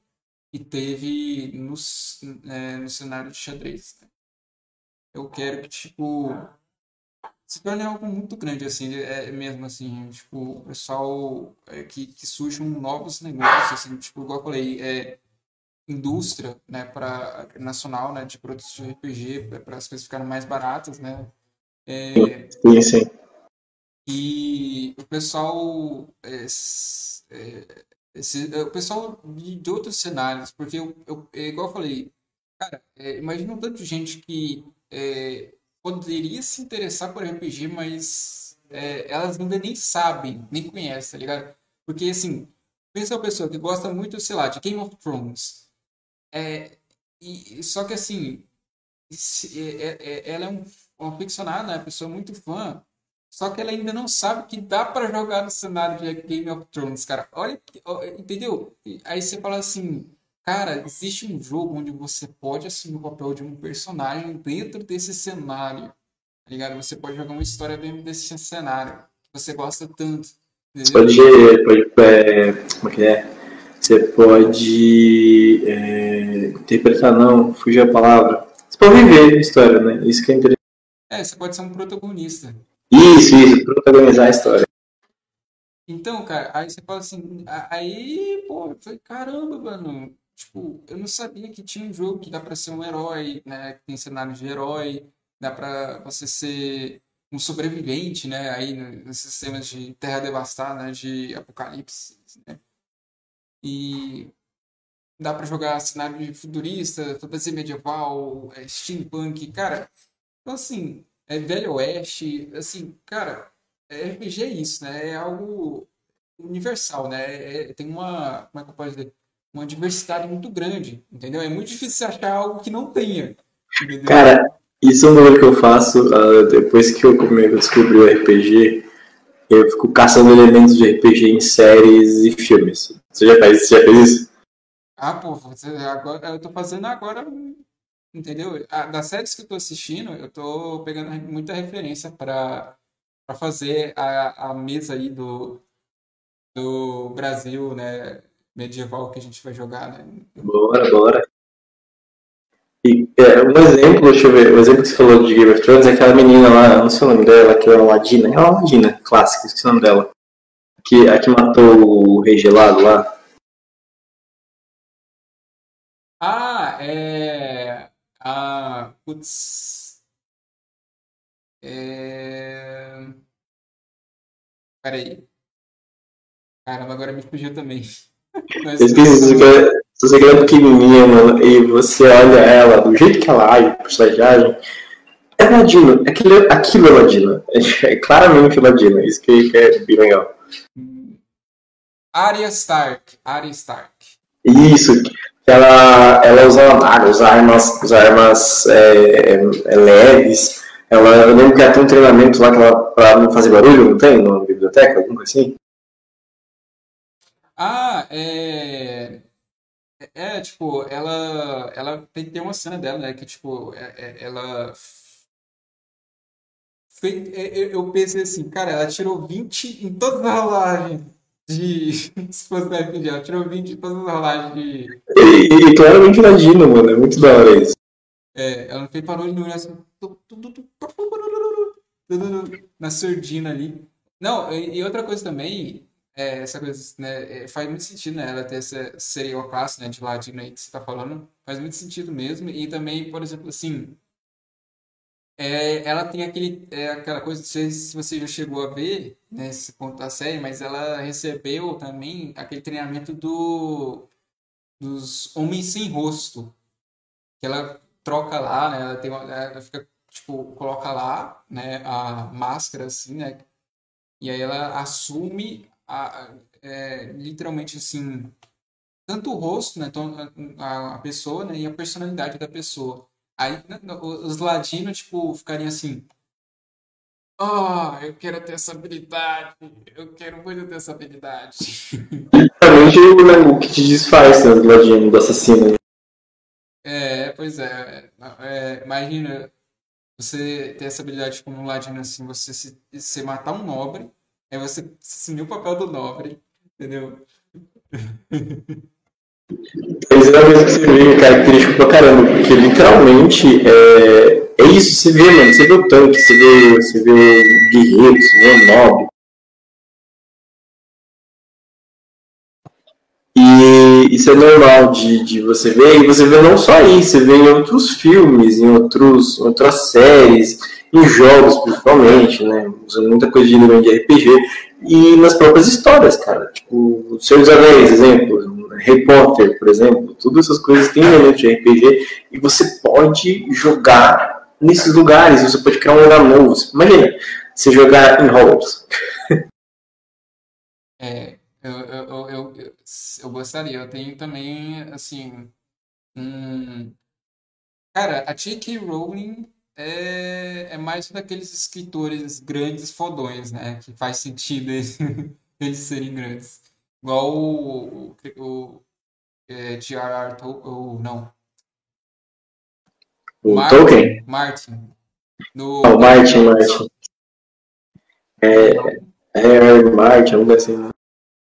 Speaker 2: que teve no, é, no cenário de xadrez. Né? Eu quero que tipo se torne algo muito grande assim, é mesmo assim, tipo o pessoal é, que que surjam novos negócios, assim, tipo igual eu falei, é indústria, né, para nacional, né, de produtos de RPG, para as coisas ficarem mais baratas, né?
Speaker 1: É, sim, sim.
Speaker 2: E o pessoal, é, é, esse, é, o pessoal de, de, outros cenários, porque eu, eu, é igual eu falei, cara, é, imagina um tanto de gente que poderia se interessar por RPG, mas elas ainda nem sabem, nem conhecem, tá ligado? Porque assim, pensa uma pessoa que gosta muito, sei lá, de Game of Thrones. É, e, só que assim, se, é, é, ela é um, uma aficionada, né? uma pessoa muito fã, só que ela ainda não sabe que dá para jogar no cenário de Game of Thrones, cara. Olha, entendeu? Aí você fala assim, cara, existe um jogo onde você pode assumir o papel de um personagem dentro desse cenário, tá ligado? Você pode jogar uma história dentro desse cenário que você gosta tanto.
Speaker 1: Pode, pode é, como é que é? Você pode é, interpretar, não, fugir a palavra. Você pode viver a história, né? Isso que é interessante.
Speaker 2: É, você pode ser um protagonista.
Speaker 1: Isso, isso, protagonizar a história.
Speaker 2: Então, cara, aí você fala assim, aí, pô, eu falei, caramba, mano, tipo, eu não sabia que tinha um jogo que dá pra ser um herói, né, que tem cenário de herói, dá pra você ser um sobrevivente, né, aí nesses sistemas de terra devastada, né, de apocalipse, né, e dá para jogar cenário de futurista, fantasia medieval, é, steampunk, cara. Então, assim, é velho oeste, assim, cara, RPG é isso, né? É algo universal, né? É, tem uma, como é que eu posso dizer? Uma diversidade muito grande, entendeu? É muito difícil achar algo que não tenha.
Speaker 1: Entendeu? Cara, isso é um valor que eu faço uh, depois que eu, eu descobri o RPG. Eu fico caçando elementos de RPG em séries e filmes. Você já fez, você já fez isso?
Speaker 2: Ah, pô, você, agora, eu tô fazendo agora, entendeu? Ah, das séries que eu tô assistindo, eu tô pegando muita referência para para fazer a, a mesa aí do, do Brasil, né, medieval que a gente vai jogar, né?
Speaker 1: Bora, bora. E, é, um exemplo, deixa eu ver, o exemplo que você falou de Game of Thrones é aquela menina lá, não sei o nome dela, que é a Ladina, é a Ladina, clássica, esqueci o nome dela que a que matou o Rei Gelado lá?
Speaker 2: Ah, é. Ah, putz. É. Peraí. Caramba, agora me fugiu também.
Speaker 1: Mas, esqueci, se você é pequenininha, mano, e você olha ela do jeito que ela age, personagem, é Ladino. Aquilo, aquilo é Ladino. É claramente Ladino. Isso que, que é bem legal.
Speaker 2: Arya Stark. Arya Stark.
Speaker 1: Isso. Ela, ela usa, usa armas, usa armas é, é, leves. Ela, eu lembro que tem um treinamento lá que ela, pra não fazer barulho, não tem? Na biblioteca, alguma coisa assim?
Speaker 2: Ah, é. É, é tipo, ela, ela tem que ter uma cena dela, né? Que, tipo, é, é, ela. É, eu pensei assim, cara, ela tirou 20 em todas as rolagens de. Se fosse da RPG, ela tirou 20 em todas as rolagens de.
Speaker 1: E, e claramente ladino, mano. É muito da hora isso.
Speaker 2: É, ela fez parou de olhar assim. Na surdina ali. Não, e outra coisa também, é, essa coisa, né, é, faz muito sentido, né, ela ter essa serial classe, né, de ladino aí que você tá falando, faz muito sentido mesmo, e também, por exemplo, assim, é, ela tem aquele, é, aquela coisa, não sei se você já chegou a ver nesse ponto da série, mas ela recebeu também aquele treinamento do, dos homens sem rosto. Que ela troca lá, né? Ela, tem uma, ela fica, tipo, coloca lá, né, a máscara, assim, né? E aí ela assume, a, é, literalmente, assim, tanto o rosto, né? Então, a, a pessoa, né? E a personalidade da pessoa. Aí né, os ladinos, tipo, ficariam assim. Oh, eu quero ter essa habilidade. Eu quero muito ter essa habilidade.
Speaker 1: Justamente o que te desfaz, né, do ladino, do assassino.
Speaker 2: É, pois é. é. Imagina você ter essa habilidade como um ladino assim, você se, se matar um nobre, aí você assumir o papel do nobre, entendeu?
Speaker 1: Pois é, você vê característico pra caramba, porque literalmente é, é isso, você vê, mano, você vê o tanque, você vê, você vê guerreiro, você vê o nobre. E isso é normal de, de você ver, e você vê não só isso, você vê em outros filmes, em outros, outras séries, em jogos principalmente, né? Usando muita coisa de de RPG, e nas próprias histórias, cara. Tipo, Senhor dos Anéis, exemplo, Potter, por exemplo, todas essas coisas têm elementos de RPG e você pode jogar nesses lugares, você pode criar um lugar novo. Imagina, você jogar em Hogwarts.
Speaker 2: É, eu, eu, eu, eu, eu gostaria. Eu tenho também, assim, um... Cara, a J.K. Rowling é, é mais daqueles escritores grandes fodões, né? Que faz sentido eles, eles serem grandes. Igual o, o, o é, J.R.R. ou não.
Speaker 1: O Martin, Tolkien?
Speaker 2: Martin.
Speaker 1: No, oh, Martin, Martin. É, é Martin, algo assim. Né?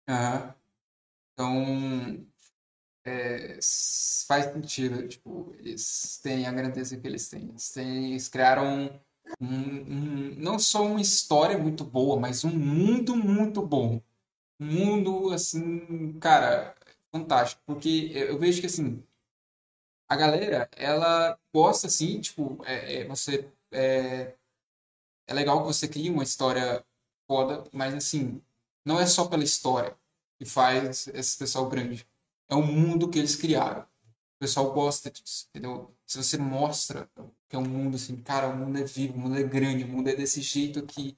Speaker 2: Uhum. Então, é, faz sentido. Tipo, eles têm a grandeza que eles têm. Eles, têm, eles criaram um, um, não só uma história muito boa, mas um mundo muito bom mundo, assim, cara, fantástico. Porque eu vejo que, assim, a galera, ela gosta, assim, tipo, é, é, você... É, é legal que você crie uma história foda, mas, assim, não é só pela história que faz esse pessoal grande. É o mundo que eles criaram. O pessoal gosta disso, entendeu? Se você mostra que é um mundo assim, cara, o mundo é vivo, o mundo é grande, o mundo é desse jeito que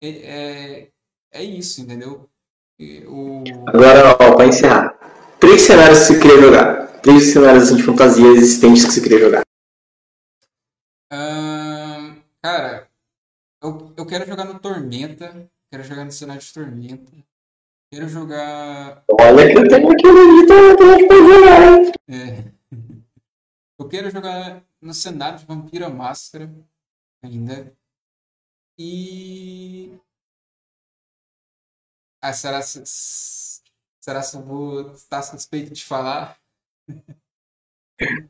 Speaker 2: é, é, é isso, entendeu?
Speaker 1: O... Agora, ó, pra encerrar. Três cenários que você queria jogar. Três cenários assim, de fantasia existentes que você queria jogar.
Speaker 2: Hum, cara, eu, eu quero jogar no Tormenta. Quero jogar no cenário de Tormenta. Quero jogar.
Speaker 1: Olha que eu tenho aquele Tormenta pra jogar, hein?
Speaker 2: É. Eu quero jogar no cenário de Vampira Máscara ainda. E ah, será, será que eu vou estar suspeito de falar?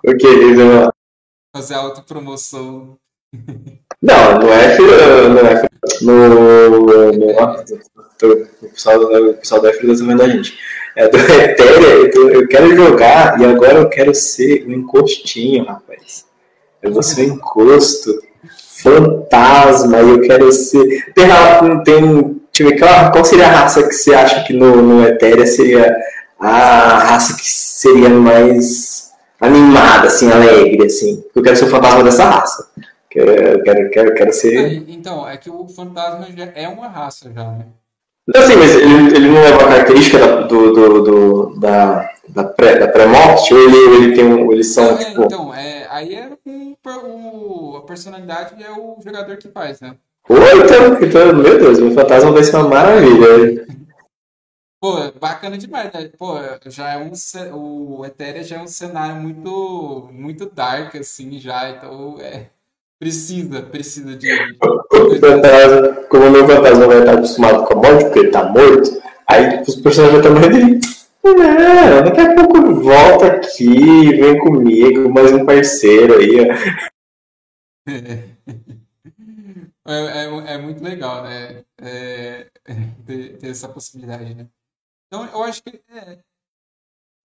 Speaker 1: O que, Lisa?
Speaker 2: Fazer autopromoção.
Speaker 1: Não, não é não é no, no, no, pessoal, o pessoal da Frida também da gente. É do Ethereum, eu, eu quero jogar e agora eu quero ser um encostinho, rapaz. Eu vou ser um encosto fantasma eu quero ser. Tem, tem Eu ver, qual, seria a raça que você acha que no, no Etéria seria a raça que seria mais animada, assim, alegre, assim? Eu quero ser o fantasma dessa raça. Quero, quero, quero, quero ser.
Speaker 2: É, então, é que o fantasma já é uma raça já, né?
Speaker 1: Não, sim, mas ele, ele não leva a característica da, do, do, do, da, da, pré, da pré-morte, ou ele, ele tem um, eles são,
Speaker 2: é,
Speaker 1: tipo...
Speaker 2: Então, é, aí é com o, a personalidade é o jogador que faz, né?
Speaker 1: Oi, então, então, meu Deus, meu fantasma vai ser uma maravilha.
Speaker 2: Pô, bacana demais, né? Pô, já é um. O Ethereum já é um cenário muito, muito dark, assim, já. Então, é. Precisa, precisa de.
Speaker 1: O fantasma, como o meu fantasma vai estar acostumado com a morte, porque ele tá morto, aí os personagens vão estar morrendo Não, daqui a pouco volta aqui, vem comigo, mais um parceiro aí, ó.
Speaker 2: É, é, é muito legal, né? É, ter, ter, essa possibilidade, né? Então, eu acho que é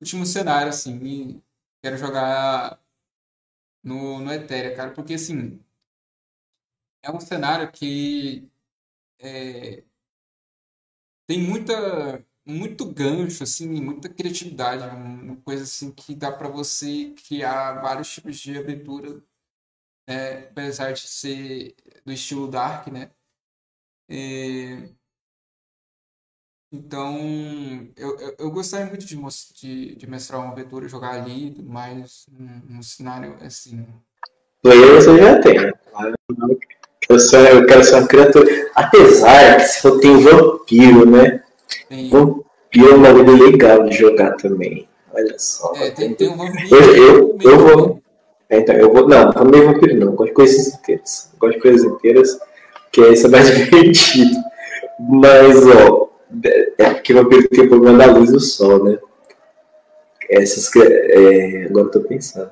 Speaker 2: último cenário, assim, quero jogar no, no Ethereum, cara, porque, assim, é um cenário que é, tem muita muito gancho assim, muita criatividade, uma coisa assim que dá para você criar vários tipos de aventura, né? apesar de ser do estilo dark, né? É... Então, eu, eu, eu, gostaria muito de, de, de mestrar uma aventura, jogar ali e tudo mais, um, um cenário assim.
Speaker 1: Player você já tem, né? Eu, sou, eu quero ser uma criatura. Apesar que se for tem vampiro, né? Vampiro é uma vida legal de jogar também. Olha só.
Speaker 2: É, tem, tem um vampiro.
Speaker 1: Eu, eu, eu vou. É, então, eu vou. Não, não meio vampiro não. Gosto de coisas inteiras. Gosto de coisas inteiras, que isso é mais divertido. Mas, ó, é porque vampiro tem o problema da luz do sol, né? Essas. É, agora eu tô pensando.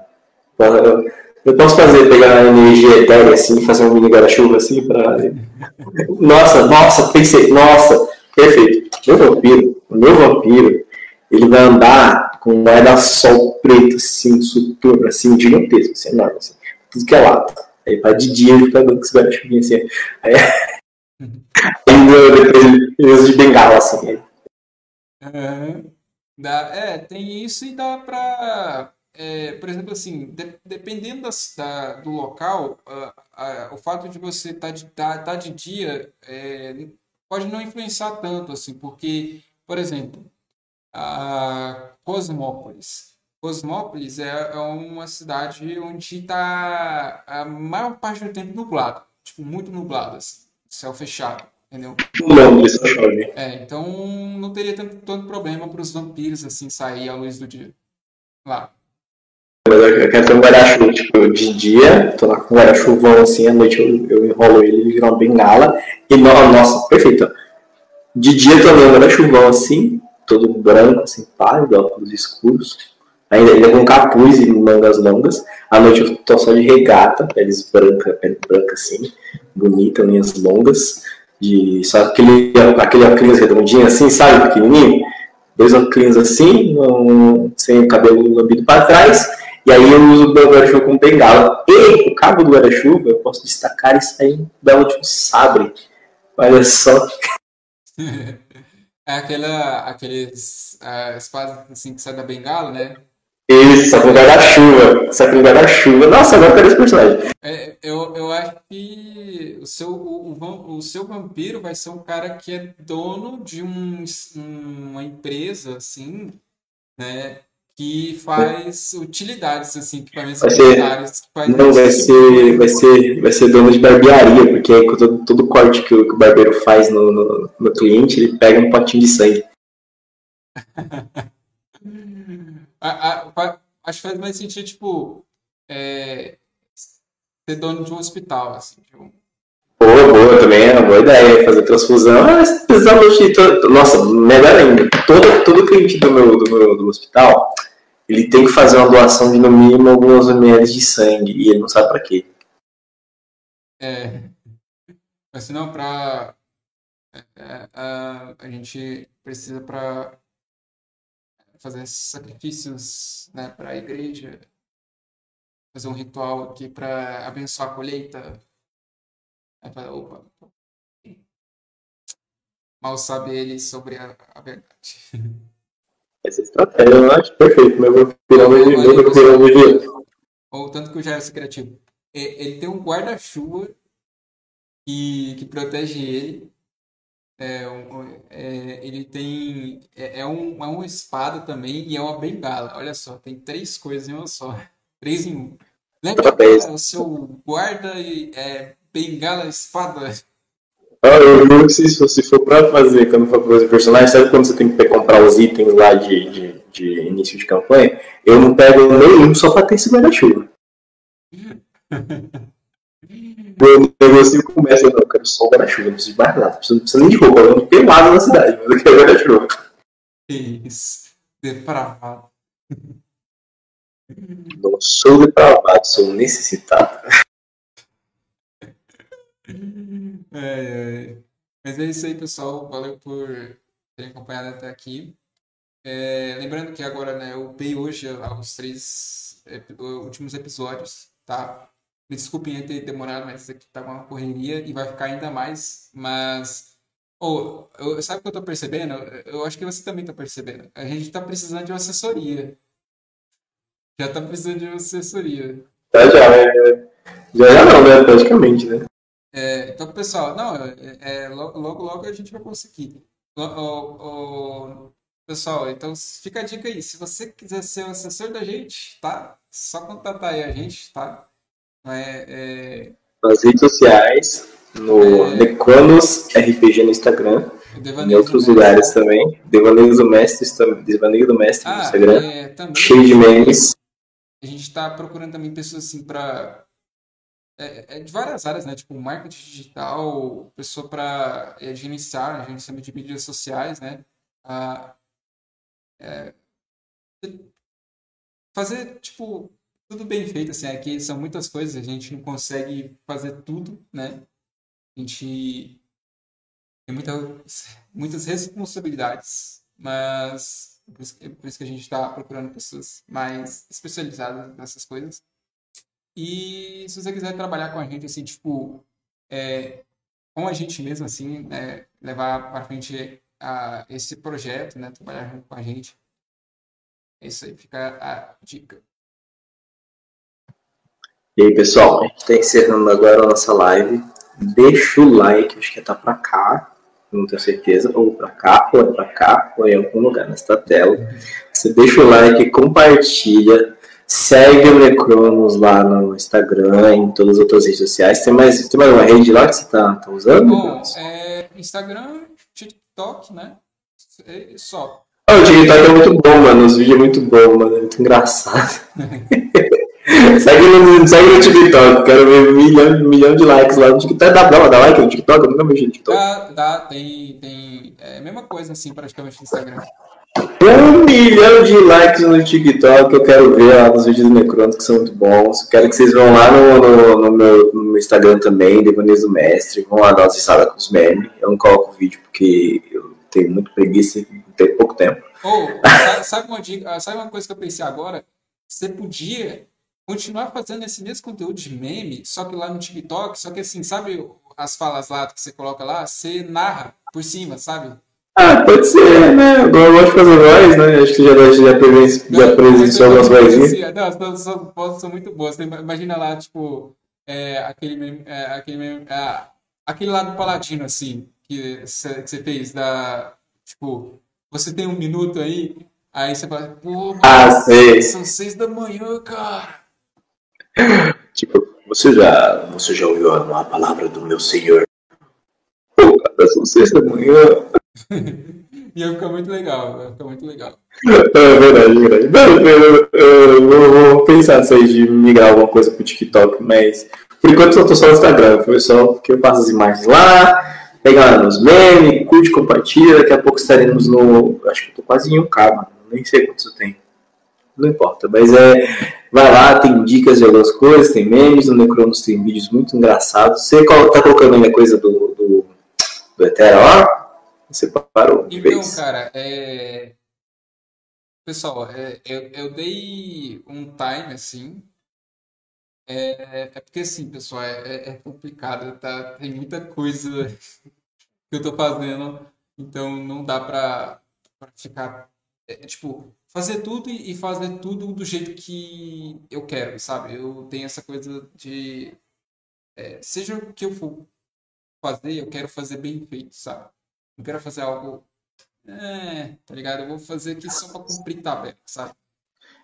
Speaker 1: Eu posso fazer, pegar a energia etérea assim, fazer um mini guarda-chuva assim pra. Nossa, nossa, pensei, nossa, perfeito. Meu vampiro, meu vampiro, ele vai andar com um guarda-sol preto, assim, soturno, assim, gigantesco, assim, enorme, assim, tudo que é lado. Aí vai de dia ele fica andando com esse guarda-chuvinha assim. Aí, aí depois ele usa de bengala, assim.
Speaker 2: Uhum. Dá, é, tem isso e dá pra é, por exemplo, assim, de, dependendo da, da, do local, o fato de você estar tá de, tá, tá de dia é, pode não influenciar tanto, assim, porque, por exemplo, a Cosmópolis. Cosmópolis é, é uma cidade onde está a maior parte do tempo nublado, tipo, muito nublado, assim, céu fechado, entendeu?
Speaker 1: Londres, chove.
Speaker 2: É, então não teria tanto, tanto problema para os vampiros, assim, sair à luz do dia lá.
Speaker 1: Mas eu quero ter um guarda-chuva, tipo, de dia, tô lá com um guarda-chuvão assim, à noite eu, eu enrolo ele, ele vira uma bengala. E nossa, perfeito. De dia também um guarda-chuvão assim, todo branco, assim, pálido, óculos escuros. Ainda, com capuz e mangas longas. À noite eu tô só de regata, peles branca, pele branca assim, bonita, linhas longas. De, só aquele, aquele óculos redondinho assim, sabe, pequenininho. Dois óculos assim, um, sem o cabelo lambido para trás e aí eu uso o guarda-chuva como bengala. E o cabo do guarda-chuva eu posso destacar e sair um belo de sabre. Olha só.
Speaker 2: É aquela, aqueles uh, espadas assim que sai da bengala, né?
Speaker 1: Isso, só com guarda-chuva. Só com guarda-chuva. Nossa, agora quero esse personagem.
Speaker 2: É, eu, eu acho que o seu, o, o, o, seu vampiro vai ser um cara que é dono de um, uma empresa, assim, né? Que faz utilidades, assim, equipamentos vai ser, que
Speaker 1: faz Não, vai ser, vai, ser, vai ser dono de barbearia, porque aí, todo, todo corte que o, que o barbeiro faz no, no, no, cliente, ele pega um potinho de sangue.
Speaker 2: a, a, a, acho que faz mais sentido, tipo, é, ser dono de um hospital, assim, de um...
Speaker 1: Boa, boa, também é uma boa ideia, fazer transfusão. Ah, precisamos de. Nossa, melhor ainda. Todo, todo cliente do meu, do meu do hospital, ele tem que fazer uma doação de no mínimo algumas ml de sangue e ele não sabe para quê.
Speaker 2: É. Mas senão para é, é, a, a gente precisa para fazer sacrifícios né, para a igreja, fazer um ritual aqui para abençoar a colheita. opa, mal sabe ele sobre a, a verdade.
Speaker 1: Essa estratégia eu acho perfeito, meu vampirão de meu vampirão de dia.
Speaker 2: Ou tanto que o Jair criativo. Ele tem um guarda-chuva que, que protege ele. É, é, ele tem. É, é, um, é uma espada também e é uma bengala. Olha só, tem três coisas em uma só. Três em um. Lembra o seu guarda e é, bengala espada?
Speaker 1: Ah, eu juro que se, se for pra fazer, quando for fazer personagem, sabe quando você tem que comprar os itens lá de, de, de início de campanha? Eu não pego nenhum só pra ter esse guarda-chuva. o negócio começa, não, eu quero só o guarda-chuva, não preciso de mais nada, não preciso nem de roupa, eu não tenho nada na cidade, mas eu quero guarda-chuva.
Speaker 2: Isso, depravado.
Speaker 1: Não sou depravado, sou necessitado.
Speaker 2: É, é. Mas é isso aí, pessoal. Valeu por terem acompanhado até aqui. É, lembrando que agora né, eu upei hoje aos três últimos episódios, tá? desculpem eu ter demorado, mas isso aqui tá uma correria e vai ficar ainda mais. Mas, oh, eu, sabe o que eu tô percebendo? Eu acho que você também tá percebendo. A gente tá precisando de uma assessoria. Já tá precisando de uma assessoria.
Speaker 1: Já, já, é. Já, já não, né? Praticamente, né?
Speaker 2: É, então, pessoal, não, é, é, logo, logo a gente vai conseguir. O, o, o, pessoal, então fica a dica aí. Se você quiser ser o assessor da gente, tá? Só contatar aí a gente, tá? É, é...
Speaker 1: Nas redes sociais, no é... Necronos RPG no Instagram. Em outros lugares também. Devaneio do Mestre, Devaneio do Mestre ah, no Instagram. É, cheio de memes.
Speaker 2: A gente está procurando também pessoas assim para é, é, de várias áreas, né? Tipo, marketing digital, pessoa para é, gerenciar, gerenciamento de mídias sociais, né? Ah, é, fazer, tipo, tudo bem feito, assim, aqui são muitas coisas, a gente não consegue fazer tudo, né? A gente tem muita, muitas responsabilidades, mas por isso, por isso que a gente está procurando pessoas mais especializadas nessas coisas. E se você quiser trabalhar com a gente, assim, tipo, é, com a gente mesmo, assim, né, levar para frente a, esse projeto, né, trabalhar com a gente, é isso aí, fica a dica.
Speaker 1: E aí, pessoal, a gente está encerrando agora a nossa live. Deixa o like, acho que é tá para cá, não tenho certeza, ou para cá, ou é para cá, ou é em algum lugar nessa tela. Você deixa o like, compartilha, segue o Necronos lá no Instagram, em todas as outras redes sociais. Tem mais, tem mais uma rede lá que você está tá usando?
Speaker 2: Bom, é Instagram, TikTok, né? É só.
Speaker 1: Oh, o TikTok é muito bom, mano. Os vídeos é muito bom, mano. É muito engraçado. segue, no, segue no TikTok. Quero ver um milhão, um milhão de likes lá no TikTok. Dá, dá, dá like no TikTok? Eu nunca mexi no TikTok.
Speaker 2: Dá, dá. Tem, tem é a mesma coisa, assim, praticamente no Instagram.
Speaker 1: Um milhão de likes no TikTok. Eu quero ver lá nos vídeos do Necrono, que são muito bons. Quero que vocês vão lá no, no, no meu, no meu Instagram também, Devanês do Mestre. Vão lá uma risada com os memes. Eu não coloco vídeo porque eu tenho muito preguiça e tenho pouco tempo.
Speaker 2: Oh, sabe, uma dica, sabe uma coisa que eu pensei agora? Você podia continuar fazendo esse mesmo conteúdo de meme, só que lá no TikTok, só que assim, sabe as falas lá que você coloca lá? Você narra por cima, sabe?
Speaker 1: Ah, pode ser, né? Eu gosto de fazer voz, né? Acho que já, já, já presenciou algumas vozinhas.
Speaker 2: Não, as são, são, são muito boas. Você imagina lá, tipo, é, aquele, é, aquele, é, aquele lado paladino, assim, que você fez, da, tipo, você tem um minuto aí, aí você fala, pô,
Speaker 1: ah, sei.
Speaker 2: são seis da manhã, cara.
Speaker 1: Tipo, você já, você já ouviu a palavra do meu senhor? Pô, cara, são seis da manhã.
Speaker 2: Ia ficar muito legal, ia ficar muito legal.
Speaker 1: É verdade, é verdade. Não, eu, eu, eu, vou pensar aí de migrar alguma coisa pro TikTok, mas por enquanto eu tô só no Instagram, foi só porque eu passo as imagens lá, pega nos memes, curte, compartilha, daqui a pouco estaremos no. Acho que eu tô quase em um k mano. Nem sei quantos eu tenho. Não importa, mas é. Vai lá, tem dicas de algumas coisas, tem memes, no Necronos tem vídeos muito engraçados. Você tá colocando a coisa do, do, do Etera? Você parou de
Speaker 2: então,
Speaker 1: vez.
Speaker 2: cara, é... Pessoal, é, eu, eu dei um time, assim, é, é, porque assim, pessoal, é, é, é complicado, tá? Tem muita coisa que eu tô fazendo, então não dá pra, pra ficar, é, tipo, fazer tudo e fazer tudo do jeito que eu quero, sabe? Eu tenho essa coisa de, é, seja o que eu for fazer, eu quero fazer bem feito, sabe? Não quero fazer algo. É, tá ligado? Eu vou fazer aqui só pra cumprir tabela, sabe?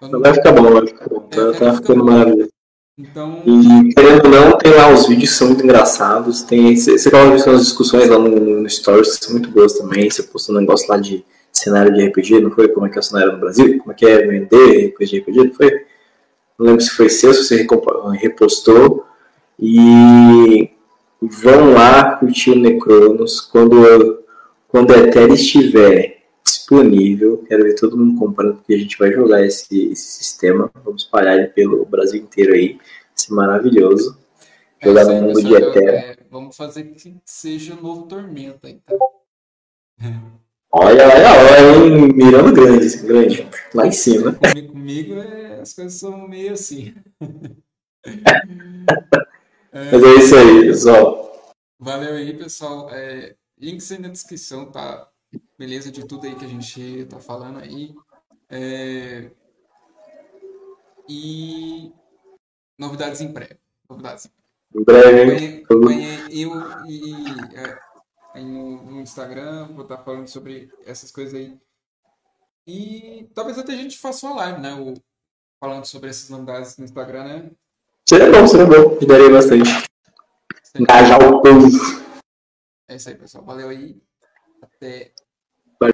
Speaker 1: Não... Vai ficar bom, vai ficar bom. Tá, é, tá ficando maravilhoso.
Speaker 2: Então...
Speaker 1: E querendo ou não, tem lá os vídeos que são muito engraçados. Tem, você coloca as discussões lá no, no Stories, que são muito boas também. Você postou um negócio lá de cenário de RPG, não foi? Como é que é o cenário no Brasil? Como é que é vender coisa de RPG? Não foi? Não lembro se foi seu, se você repostou. E vão lá curtir o Necronos. Quando quando a Ethereum estiver disponível, quero ver todo mundo comprando, porque a gente vai jogar esse, esse sistema. Vamos espalhar ele pelo Brasil inteiro aí. Vai ser maravilhoso. Jogar é, no mundo de Ethereum. É,
Speaker 2: vamos fazer que seja o novo Tormenta, então.
Speaker 1: Olha, olha, olha, hein? mirando grande, grande, lá em cima.
Speaker 2: Comigo, comigo é, as coisas são meio assim.
Speaker 1: Mas é isso aí, pessoal.
Speaker 2: Valeu aí, pessoal. É, links aí na descrição, tá? Beleza de tudo aí que a gente tá falando aí. É... E novidades em breve. Novidades
Speaker 1: em breve.
Speaker 2: Eu e é, no, no, Instagram, vou estar falando sobre essas coisas aí. E talvez até a gente faça uma live, né? O, falando sobre essas novidades no Instagram, né?
Speaker 1: Seria bom, seria bom. Ajudaria bastante. Engajar o povo.
Speaker 2: É isso aí, pessoal. Valeu aí. Até